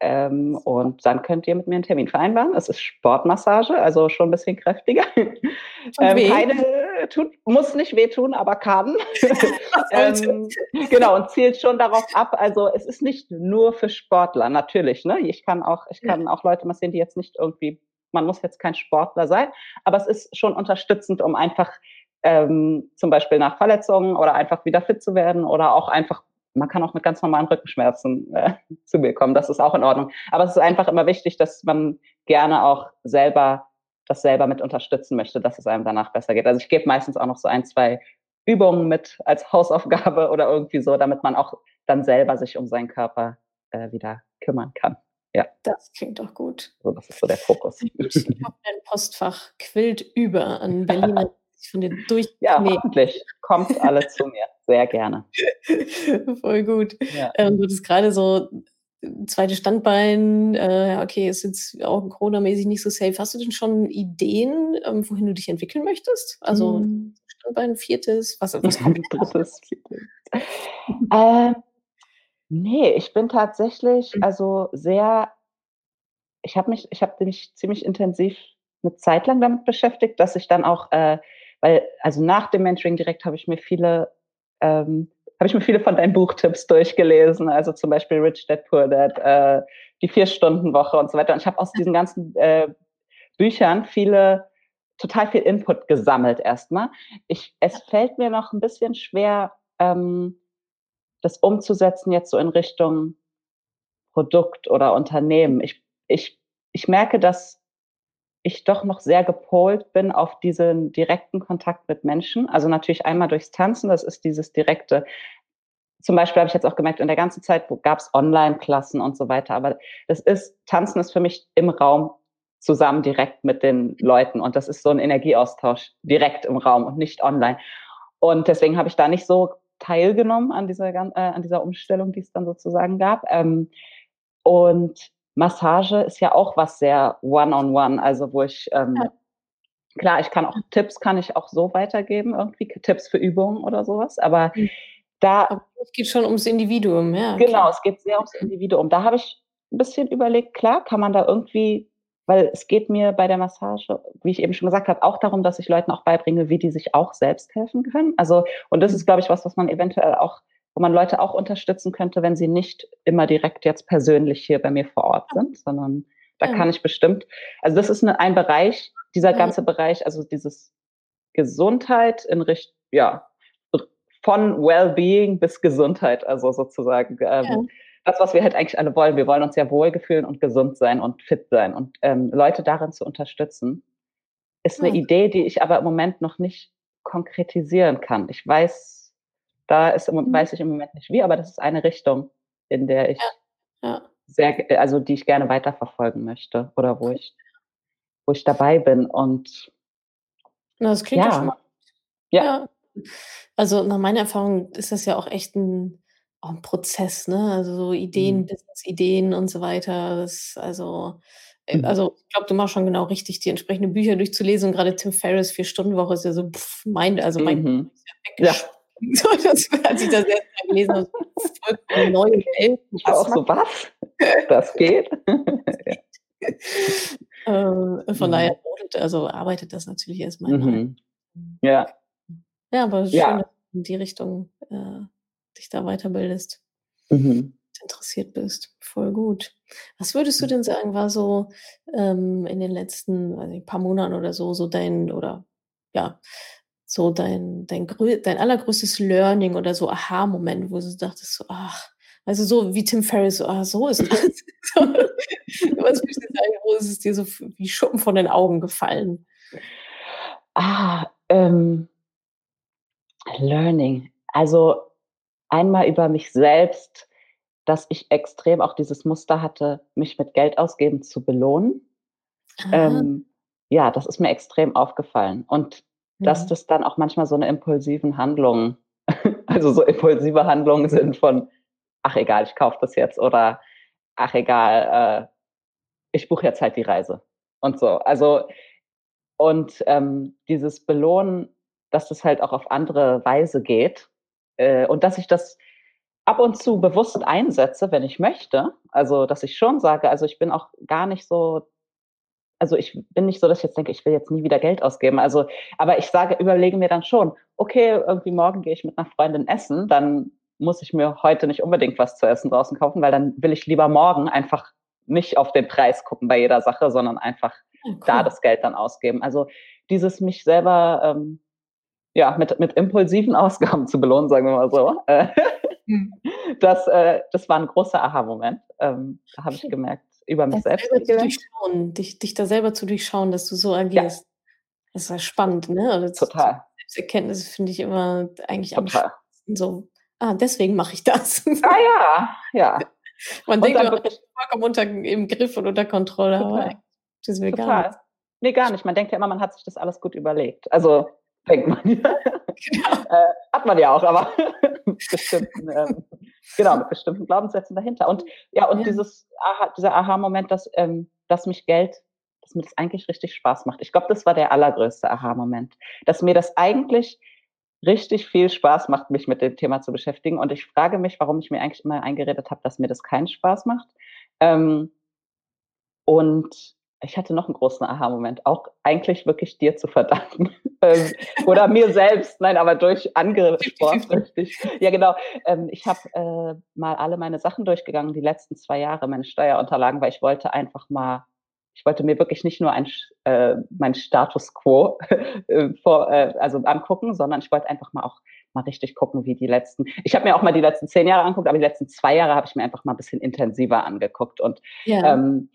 Speaker 2: ähm, und dann könnt ihr mit mir einen Termin vereinbaren. Es ist Sportmassage, also schon ein bisschen kräftiger. ähm, keine, tut, muss nicht wehtun, aber kann. ähm, genau, und zielt schon darauf ab. Also es ist nicht nur für Sportler, natürlich. Ne? Ich kann auch, ich kann auch Leute massieren, die jetzt nicht irgendwie, man muss jetzt kein Sportler sein, aber es ist schon unterstützend, um einfach ähm, zum Beispiel nach Verletzungen oder einfach wieder fit zu werden oder auch einfach man kann auch mit ganz normalen Rückenschmerzen äh, zu mir kommen. Das ist auch in Ordnung. Aber es ist einfach immer wichtig, dass man gerne auch selber das selber mit unterstützen möchte, dass es einem danach besser geht. Also ich gebe meistens auch noch so ein, zwei Übungen mit als Hausaufgabe oder irgendwie so, damit man auch dann selber sich um seinen Körper äh, wieder kümmern kann. Ja.
Speaker 1: Das klingt doch gut.
Speaker 2: So, das ist so der Fokus.
Speaker 1: Dein Postfach quillt über an Berliner von dir durch.
Speaker 2: Ja, hoffentlich. Kommt alle zu mir. Sehr gerne.
Speaker 1: Voll gut. Ja. Ähm, du bist gerade so zweite Standbein, äh, okay, ist jetzt auch Corona-mäßig nicht so safe. Hast du denn schon Ideen, ähm, wohin du dich entwickeln möchtest? Also hm. Standbein, viertes, was, was kommt? Drittes, viertes.
Speaker 2: äh, nee, ich bin tatsächlich mhm. also sehr, ich habe mich, ich habe mich ziemlich intensiv eine Zeit lang damit beschäftigt, dass ich dann auch, äh, weil, also nach dem Mentoring direkt habe ich mir viele ähm, habe ich mir viele von deinen Buchtipps durchgelesen, also zum Beispiel Rich Dad Poor Dad, äh, die Vier-Stunden-Woche und so weiter. Und ich habe aus diesen ganzen äh, Büchern viele, total viel Input gesammelt erstmal. Ich, es fällt mir noch ein bisschen schwer, ähm, das umzusetzen jetzt so in Richtung Produkt oder Unternehmen. Ich, ich, ich merke, dass ich doch noch sehr gepolt bin auf diesen direkten Kontakt mit Menschen. Also natürlich einmal durchs Tanzen, das ist dieses direkte. Zum Beispiel habe ich jetzt auch gemerkt, in der ganzen Zeit gab es Online-Klassen und so weiter. Aber das ist, Tanzen ist für mich im Raum zusammen direkt mit den Leuten. Und das ist so ein Energieaustausch direkt im Raum und nicht online. Und deswegen habe ich da nicht so teilgenommen an dieser, äh, an dieser Umstellung, die es dann sozusagen gab. Ähm, und Massage ist ja auch was sehr one-on-one, -on -one, also wo ich, ähm, ja. klar, ich kann auch Tipps, kann ich auch so weitergeben, irgendwie Tipps für Übungen oder sowas, aber mhm. da. Aber
Speaker 1: es geht schon ums Individuum, ja.
Speaker 2: Genau, klar. es geht sehr ums Individuum. Da habe ich ein bisschen überlegt, klar, kann man da irgendwie, weil es geht mir bei der Massage, wie ich eben schon gesagt habe, auch darum, dass ich Leuten auch beibringe, wie die sich auch selbst helfen können. Also, und das ist, glaube ich, was, was man eventuell auch wo man Leute auch unterstützen könnte, wenn sie nicht immer direkt jetzt persönlich hier bei mir vor Ort sind, sondern da ja. kann ich bestimmt, also das ist eine, ein Bereich, dieser ja. ganze Bereich, also dieses Gesundheit in Richtung, ja, von Wellbeing bis Gesundheit, also sozusagen. Ähm, ja. Das, was wir halt eigentlich alle wollen. Wir wollen uns ja wohlgefühlen und gesund sein und fit sein. Und ähm, Leute darin zu unterstützen, ist eine Idee, die ich aber im Moment noch nicht konkretisieren kann. Ich weiß da ist, mhm. weiß ich im Moment nicht wie, aber das ist eine Richtung, in der ich ja. Ja. sehr, also die ich gerne weiterverfolgen möchte oder wo ich, wo ich dabei bin. Und
Speaker 1: Na, das klingt ja. schon mal. Ja. ja. Also nach meiner Erfahrung ist das ja auch echt ein, auch ein Prozess, ne? Also so Ideen, mhm. Business-Ideen und so weiter. Das, also, äh, mhm. also ich glaube, du machst schon genau richtig, die entsprechenden Bücher durchzulesen. Und gerade Tim Ferriss, Vier-Stunden-Woche ist ja so pff, mein, also mein mhm. ja, So, das, als ich das erste Mal gelesen habe, vollkommen neue Welt.
Speaker 2: Ich auch so, was? Das geht?
Speaker 1: äh, von mhm. daher also arbeitet das natürlich erstmal.
Speaker 2: Mhm. Ja.
Speaker 1: Ja, aber schön, ja. dass du in die Richtung äh, dich da weiterbildest. Mhm. Interessiert bist. Voll gut. Was würdest du denn sagen, war so ähm, in den letzten also paar Monaten oder so, so dein, oder ja, so dein, dein, dein allergrößtes Learning oder so Aha-Moment, wo du dachtest, so, ach, also so wie Tim Ferriss, so, ah, so ist das. Was würdest du sagen, wo ist es dir so wie Schuppen von den Augen gefallen?
Speaker 2: Ah, ähm, Learning. Also einmal über mich selbst, dass ich extrem auch dieses Muster hatte, mich mit Geld ausgeben zu belohnen. Ähm, ja, das ist mir extrem aufgefallen. Und dass das dann auch manchmal so eine impulsiven Handlungen, also so impulsive Handlungen sind von, ach egal, ich kaufe das jetzt oder ach egal, äh, ich buche jetzt halt die Reise und so. Also und ähm, dieses Belohnen, dass das halt auch auf andere Weise geht äh, und dass ich das ab und zu bewusst einsetze, wenn ich möchte. Also dass ich schon sage, also ich bin auch gar nicht so also ich bin nicht so, dass ich jetzt denke, ich will jetzt nie wieder Geld ausgeben. Also, aber ich sage, überlege mir dann schon, okay, irgendwie morgen gehe ich mit einer Freundin essen, dann muss ich mir heute nicht unbedingt was zu essen draußen kaufen, weil dann will ich lieber morgen einfach nicht auf den Preis gucken bei jeder Sache, sondern einfach oh, cool. da das Geld dann ausgeben. Also dieses mich selber ähm, ja mit, mit impulsiven Ausgaben zu belohnen, sagen wir mal so. Äh, hm. das, äh, das war ein großer Aha-Moment. Ähm, da habe ich gemerkt, über mich
Speaker 1: das selbst durchschauen, dich, dich da selber zu durchschauen, dass du so agierst. Ja. Das ist ja spannend, ne?
Speaker 2: Also Total.
Speaker 1: Selbsterkenntnis finde ich immer eigentlich Total. am so. Ah, deswegen mache ich das.
Speaker 2: Ah ja, ja.
Speaker 1: Man und denkt, du wirklich vollkommen unter, im Griff und unter Kontrolle, total. aber
Speaker 2: das will total. gar nicht. Nee, gar nicht. Man denkt ja immer, man hat sich das alles gut überlegt. Also denkt man ja. Genau. äh, hat man ja auch, aber bestimmten, ähm, genau, mit bestimmten Glaubenssätzen dahinter. Und ja, und ja. dieses Aha, dieser Aha-Moment, dass, ähm, dass mich Geld, dass mir das eigentlich richtig Spaß macht. Ich glaube, das war der allergrößte Aha-Moment. Dass mir das eigentlich richtig viel Spaß macht, mich mit dem Thema zu beschäftigen. Und ich frage mich, warum ich mir eigentlich immer eingeredet habe, dass mir das keinen Spaß macht. Ähm, und ich hatte noch einen großen Aha-Moment, auch eigentlich wirklich dir zu verdanken. Ähm, oder mir selbst, nein, aber durch andere Sport, richtig. Ja, genau. Ähm, ich habe äh, mal alle meine Sachen durchgegangen, die letzten zwei Jahre, meine Steuerunterlagen, weil ich wollte einfach mal, ich wollte mir wirklich nicht nur ein, äh, mein Status quo äh, vor, äh, also angucken, sondern ich wollte einfach mal auch mal richtig gucken, wie die letzten, ich habe mir auch mal die letzten zehn Jahre angeguckt, aber die letzten zwei Jahre habe ich mir einfach mal ein bisschen intensiver angeguckt und ja. ähm,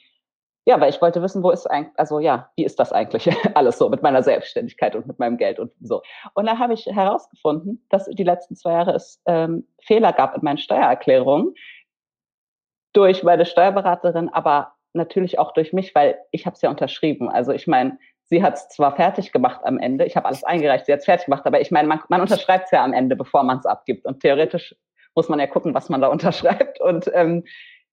Speaker 2: ja, weil ich wollte wissen, wo ist eigentlich, also ja, wie ist das eigentlich alles so mit meiner Selbstständigkeit und mit meinem Geld und so. Und da habe ich herausgefunden, dass die letzten zwei Jahre es ähm, Fehler gab in meinen Steuererklärungen durch meine Steuerberaterin, aber natürlich auch durch mich, weil ich habe es ja unterschrieben. Also ich meine, sie hat es zwar fertig gemacht am Ende, ich habe alles eingereicht, sie hat es fertig gemacht, aber ich meine, man, man unterschreibt es ja am Ende, bevor man es abgibt. Und theoretisch muss man ja gucken, was man da unterschreibt. Und ähm,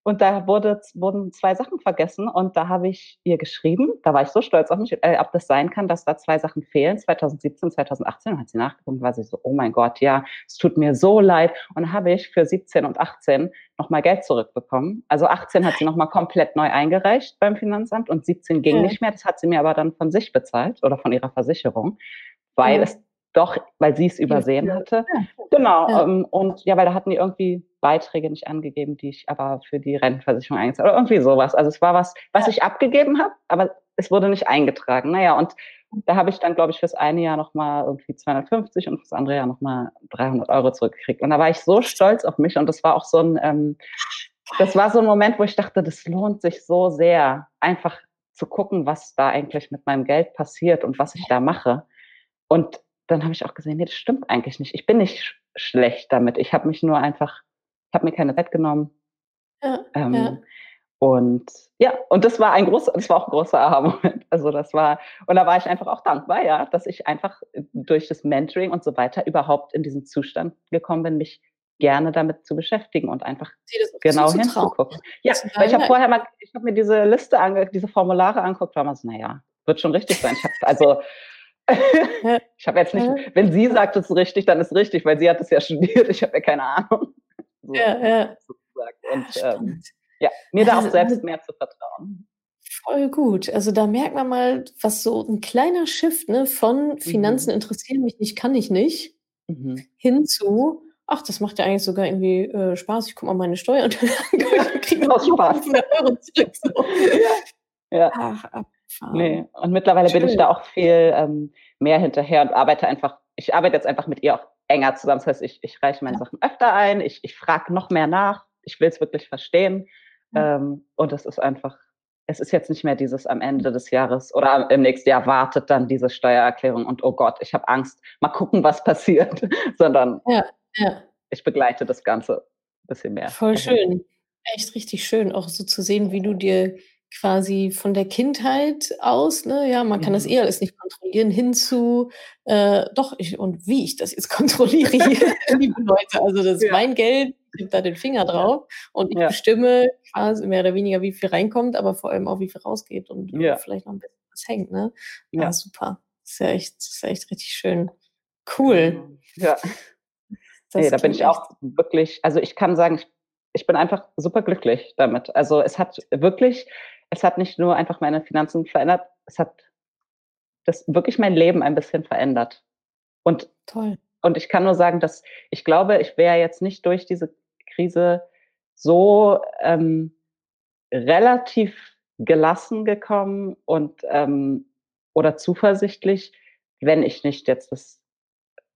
Speaker 2: und da wurde, wurden zwei Sachen vergessen und da habe ich ihr geschrieben, da war ich so stolz auf mich, äh, ob das sein kann, dass da zwei Sachen fehlen, 2017, 2018. Und hat sie nachgeguckt, war sie so, oh mein Gott, ja, es tut mir so leid. Und dann habe ich für 17 und 18 nochmal Geld zurückbekommen. Also 18 hat sie nochmal komplett neu eingereicht beim Finanzamt und 17 ging mhm. nicht mehr. Das hat sie mir aber dann von sich bezahlt oder von ihrer Versicherung, weil mhm. es doch, weil sie es übersehen hatte. Genau. Ja. Ähm, und ja, weil da hatten die irgendwie Beiträge nicht angegeben, die ich aber für die Rentenversicherung eingezahlt oder irgendwie sowas. Also es war was, was ja. ich abgegeben habe, aber es wurde nicht eingetragen. Naja, und da habe ich dann, glaube ich, fürs eine Jahr nochmal irgendwie 250 und fürs andere Jahr nochmal 300 Euro zurückgekriegt. Und da war ich so stolz auf mich und das war auch so ein, ähm, das war so ein Moment, wo ich dachte, das lohnt sich so sehr, einfach zu gucken, was da eigentlich mit meinem Geld passiert und was ich da mache. Und dann habe ich auch gesehen, nee, das stimmt eigentlich nicht. Ich bin nicht sch schlecht damit. Ich habe mich nur einfach, ich habe mir keine Zeit genommen. Ja, ähm, ja. Und ja, und das war ein großer, das war auch ein großer Aha-Moment. Also das war, und da war ich einfach auch dankbar, ja, dass ich einfach durch das Mentoring und so weiter überhaupt in diesen Zustand gekommen bin, mich gerne damit zu beschäftigen und einfach genau hinzugucken. Ja, weil ich habe vorher mal, ich habe mir diese Liste ange, diese Formulare angeguckt, war mal so, naja, wird schon richtig sein. Ich habe also ich habe jetzt nicht, wenn sie sagt, es ist richtig, dann ist es richtig, weil sie hat es ja studiert. Ich habe ja keine Ahnung. So, ja, ja. Und ähm, ja, mir da auch selbst mehr zu vertrauen.
Speaker 1: Voll gut. Also da merkt man mal, was so ein kleiner Shift ne, von Finanzen mhm. interessieren mich nicht, kann ich nicht, mhm. hin zu, ach, das macht ja eigentlich sogar irgendwie äh, Spaß, ich gucke mal meine Steuerunterlagen und kriege noch Spaß. Euro zurück. So.
Speaker 2: Ja. ja. Ach, Nee. Und mittlerweile Schön. bin ich da auch viel ähm, mehr hinterher und arbeite einfach, ich arbeite jetzt einfach mit ihr auch enger zusammen. Das heißt, ich, ich reiche meine ja. Sachen öfter ein, ich, ich frage noch mehr nach, ich will es wirklich verstehen. Ja. Ähm, und es ist einfach, es ist jetzt nicht mehr dieses am Ende des Jahres oder im nächsten Jahr wartet dann diese Steuererklärung und oh Gott, ich habe Angst, mal gucken, was passiert, sondern ja, ja. ich begleite das Ganze ein bisschen mehr.
Speaker 1: Voll schön. Echt richtig schön, auch so zu sehen, wie du dir quasi von der Kindheit aus, ne, ja, man kann das mhm. eh alles nicht kontrollieren, hinzu, äh, doch, ich, und wie ich das jetzt kontrolliere liebe Leute, also das ist ja. mein Geld, ich habe da den Finger drauf und ich ja. bestimme quasi mehr oder weniger, wie viel reinkommt, aber vor allem auch, wie viel rausgeht und ja. vielleicht noch ein bisschen was hängt, ne? Ja, ja super. Das ist ja echt, ist ja echt richtig schön. Cool.
Speaker 2: Ja. Hey, da bin ich auch wirklich, also ich kann sagen, ich, ich bin einfach super glücklich damit. Also es hat wirklich es hat nicht nur einfach meine Finanzen verändert, es hat das wirklich mein Leben ein bisschen verändert. Und, Toll. und ich kann nur sagen, dass ich glaube, ich wäre jetzt nicht durch diese Krise so ähm, relativ gelassen gekommen und ähm, oder zuversichtlich, wenn ich nicht jetzt das,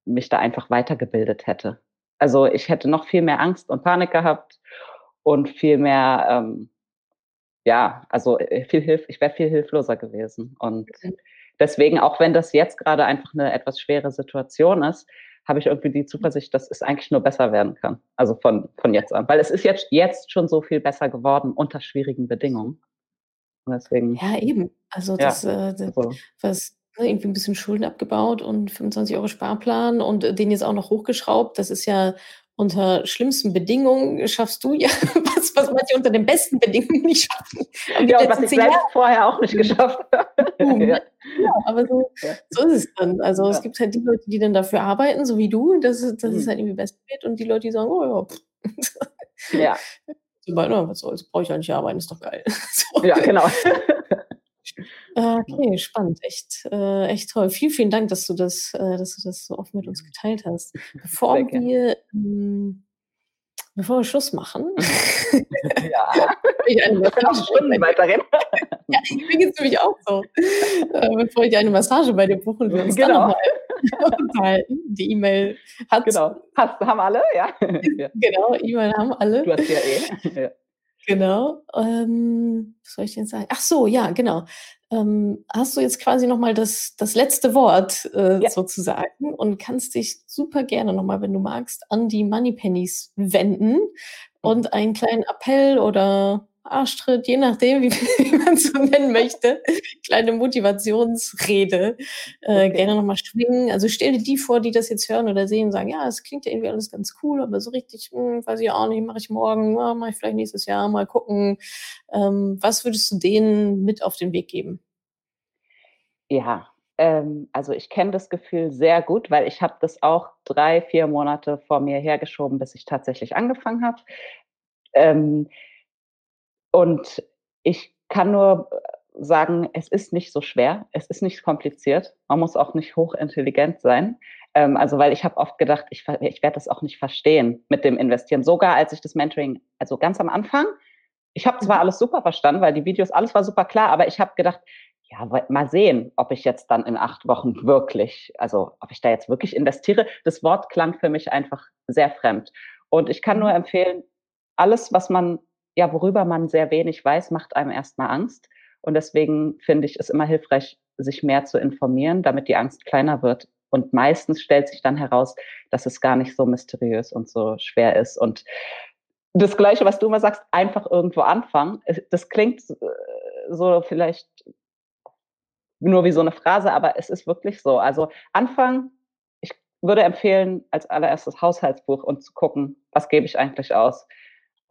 Speaker 2: mich da einfach weitergebildet hätte. Also ich hätte noch viel mehr Angst und Panik gehabt und viel mehr ähm, ja, also äh, viel Hilf, ich wäre viel hilfloser gewesen. Und mhm. deswegen, auch wenn das jetzt gerade einfach eine etwas schwere Situation ist, habe ich irgendwie die Zuversicht, dass es eigentlich nur besser werden kann. Also von, von jetzt an. Weil es ist jetzt, jetzt schon so viel besser geworden unter schwierigen Bedingungen.
Speaker 1: Und deswegen. Ja, eben. Also das, ja, äh, das also. was ne, irgendwie ein bisschen Schulden abgebaut und 25 Euro Sparplan und äh, den jetzt auch noch hochgeschraubt. Das ist ja unter schlimmsten Bedingungen schaffst du ja was, was manche unter den besten Bedingungen nicht schaffen.
Speaker 2: Ja, was ich selbst vorher auch nicht geschafft habe.
Speaker 1: ja. ja. aber so, ja. so ist es dann. Also es gibt halt die Leute, die dann dafür arbeiten, so wie du, dass, dass mhm. es halt irgendwie besser wird und die Leute, die sagen, oh ja, ja. Sobald, was soll's, brauche ich ja nicht arbeiten, ist doch geil.
Speaker 2: so. Ja, genau.
Speaker 1: Äh, okay, spannend, echt, äh, echt toll. Vielen, vielen Dank, dass du das, äh, dass du das so offen mit uns geteilt hast. Bevor wir, ähm, bevor wir Schluss machen,
Speaker 2: ja, ich eine Massage Stunden weiterhin.
Speaker 1: ja, mir geht es nämlich auch so. Äh, bevor ich eine Massage bei dir buchen will, uns genau. unterhalten. Die E-Mail hat.
Speaker 2: Genau, Hast, haben alle, ja.
Speaker 1: genau, E-Mail haben alle.
Speaker 2: Du hast ja eh. Ja.
Speaker 1: Genau. Ähm, was soll ich denn sagen? Ach so, ja, genau. Ähm, hast du jetzt quasi nochmal das, das letzte Wort äh, ja. sozusagen und kannst dich super gerne nochmal, wenn du magst, an die Moneypennies wenden mhm. und einen kleinen Appell oder Arschtritt, je nachdem, wie, wie man es so nennen möchte, kleine Motivationsrede äh, okay. gerne nochmal schwingen. Also stell dir die vor, die das jetzt hören oder sehen, sagen, ja, es klingt ja irgendwie alles ganz cool, aber so richtig, hm, weiß ich auch nicht, mache ich morgen, ja, mache ich vielleicht nächstes Jahr, mal gucken. Ähm, was würdest du denen mit auf den Weg geben?
Speaker 2: Ja, ähm, also ich kenne das Gefühl sehr gut, weil ich habe das auch drei, vier Monate vor mir hergeschoben, bis ich tatsächlich angefangen habe. Ähm, und ich kann nur sagen, es ist nicht so schwer, es ist nicht kompliziert, man muss auch nicht hochintelligent sein. Ähm, also weil ich habe oft gedacht, ich, ich werde das auch nicht verstehen mit dem Investieren. Sogar als ich das Mentoring, also ganz am Anfang, ich habe zwar mhm. alles super verstanden, weil die Videos, alles war super klar, aber ich habe gedacht, ja, mal sehen, ob ich jetzt dann in acht Wochen wirklich, also ob ich da jetzt wirklich investiere. Das Wort klang für mich einfach sehr fremd. Und ich kann nur mhm. empfehlen, alles, was man ja, worüber man sehr wenig weiß, macht einem erstmal Angst. Und deswegen finde ich es immer hilfreich, sich mehr zu informieren, damit die Angst kleiner wird. Und meistens stellt sich dann heraus, dass es gar nicht so mysteriös und so schwer ist. Und das Gleiche, was du immer sagst, einfach irgendwo anfangen. Das klingt äh, so vielleicht nur wie so eine Phrase, aber es ist wirklich so. Also anfangen, ich würde empfehlen, als allererstes Haushaltsbuch und zu gucken, was gebe ich eigentlich aus.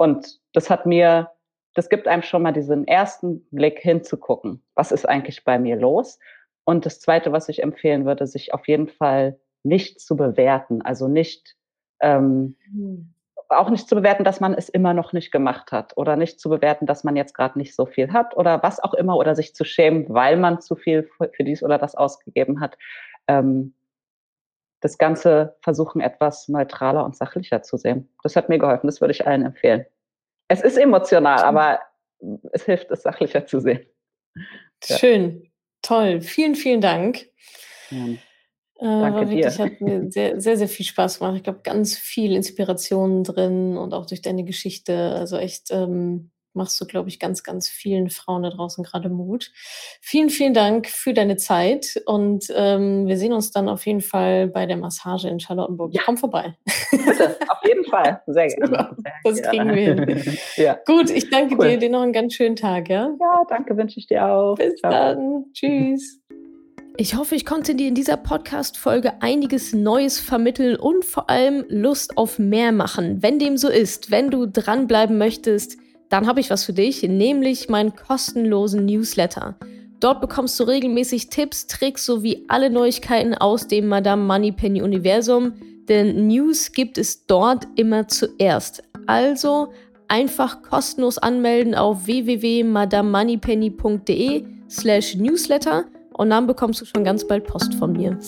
Speaker 2: Und das hat mir, das gibt einem schon mal diesen ersten Blick hinzugucken, was ist eigentlich bei mir los. Und das Zweite, was ich empfehlen würde, sich auf jeden Fall nicht zu bewerten, also nicht ähm, mhm. auch nicht zu bewerten, dass man es immer noch nicht gemacht hat oder nicht zu bewerten, dass man jetzt gerade nicht so viel hat oder was auch immer oder sich zu schämen, weil man zu viel für, für dies oder das ausgegeben hat. Ähm, das Ganze versuchen, etwas neutraler und sachlicher zu sehen. Das hat mir geholfen, das würde ich allen empfehlen. Es ist emotional, aber es hilft, es sachlicher zu sehen.
Speaker 1: Ja. Schön, toll, vielen, vielen Dank.
Speaker 2: Ja. Äh, Danke
Speaker 1: wirklich, dir. Hat mir sehr, sehr, sehr viel Spaß gemacht. Ich glaube, ganz viel Inspiration drin und auch durch deine Geschichte. Also echt ähm, machst du, glaube ich, ganz, ganz vielen Frauen da draußen gerade Mut. Vielen, vielen Dank für deine Zeit und ähm, wir sehen uns dann auf jeden Fall bei der Massage in Charlottenburg. Ja. Komm vorbei.
Speaker 2: Bitte, auf jeden Fall. Sehr gerne.
Speaker 1: das kriegen wir hin. ja. Gut, ich danke cool. dir. Dir noch einen ganz schönen Tag. Ja,
Speaker 2: ja danke, wünsche ich dir auch.
Speaker 1: Bis Ciao. dann. Tschüss. Ich hoffe, ich konnte dir in dieser Podcast-Folge einiges Neues vermitteln und vor allem Lust auf mehr machen. Wenn dem so ist, wenn du dranbleiben möchtest, dann habe ich was für dich, nämlich meinen kostenlosen Newsletter. Dort bekommst du regelmäßig Tipps, Tricks sowie alle Neuigkeiten aus dem Madame Moneypenny Universum, denn News gibt es dort immer zuerst. Also einfach kostenlos anmelden auf www.madamemoneypenny.de slash newsletter und dann bekommst du schon ganz bald Post von mir.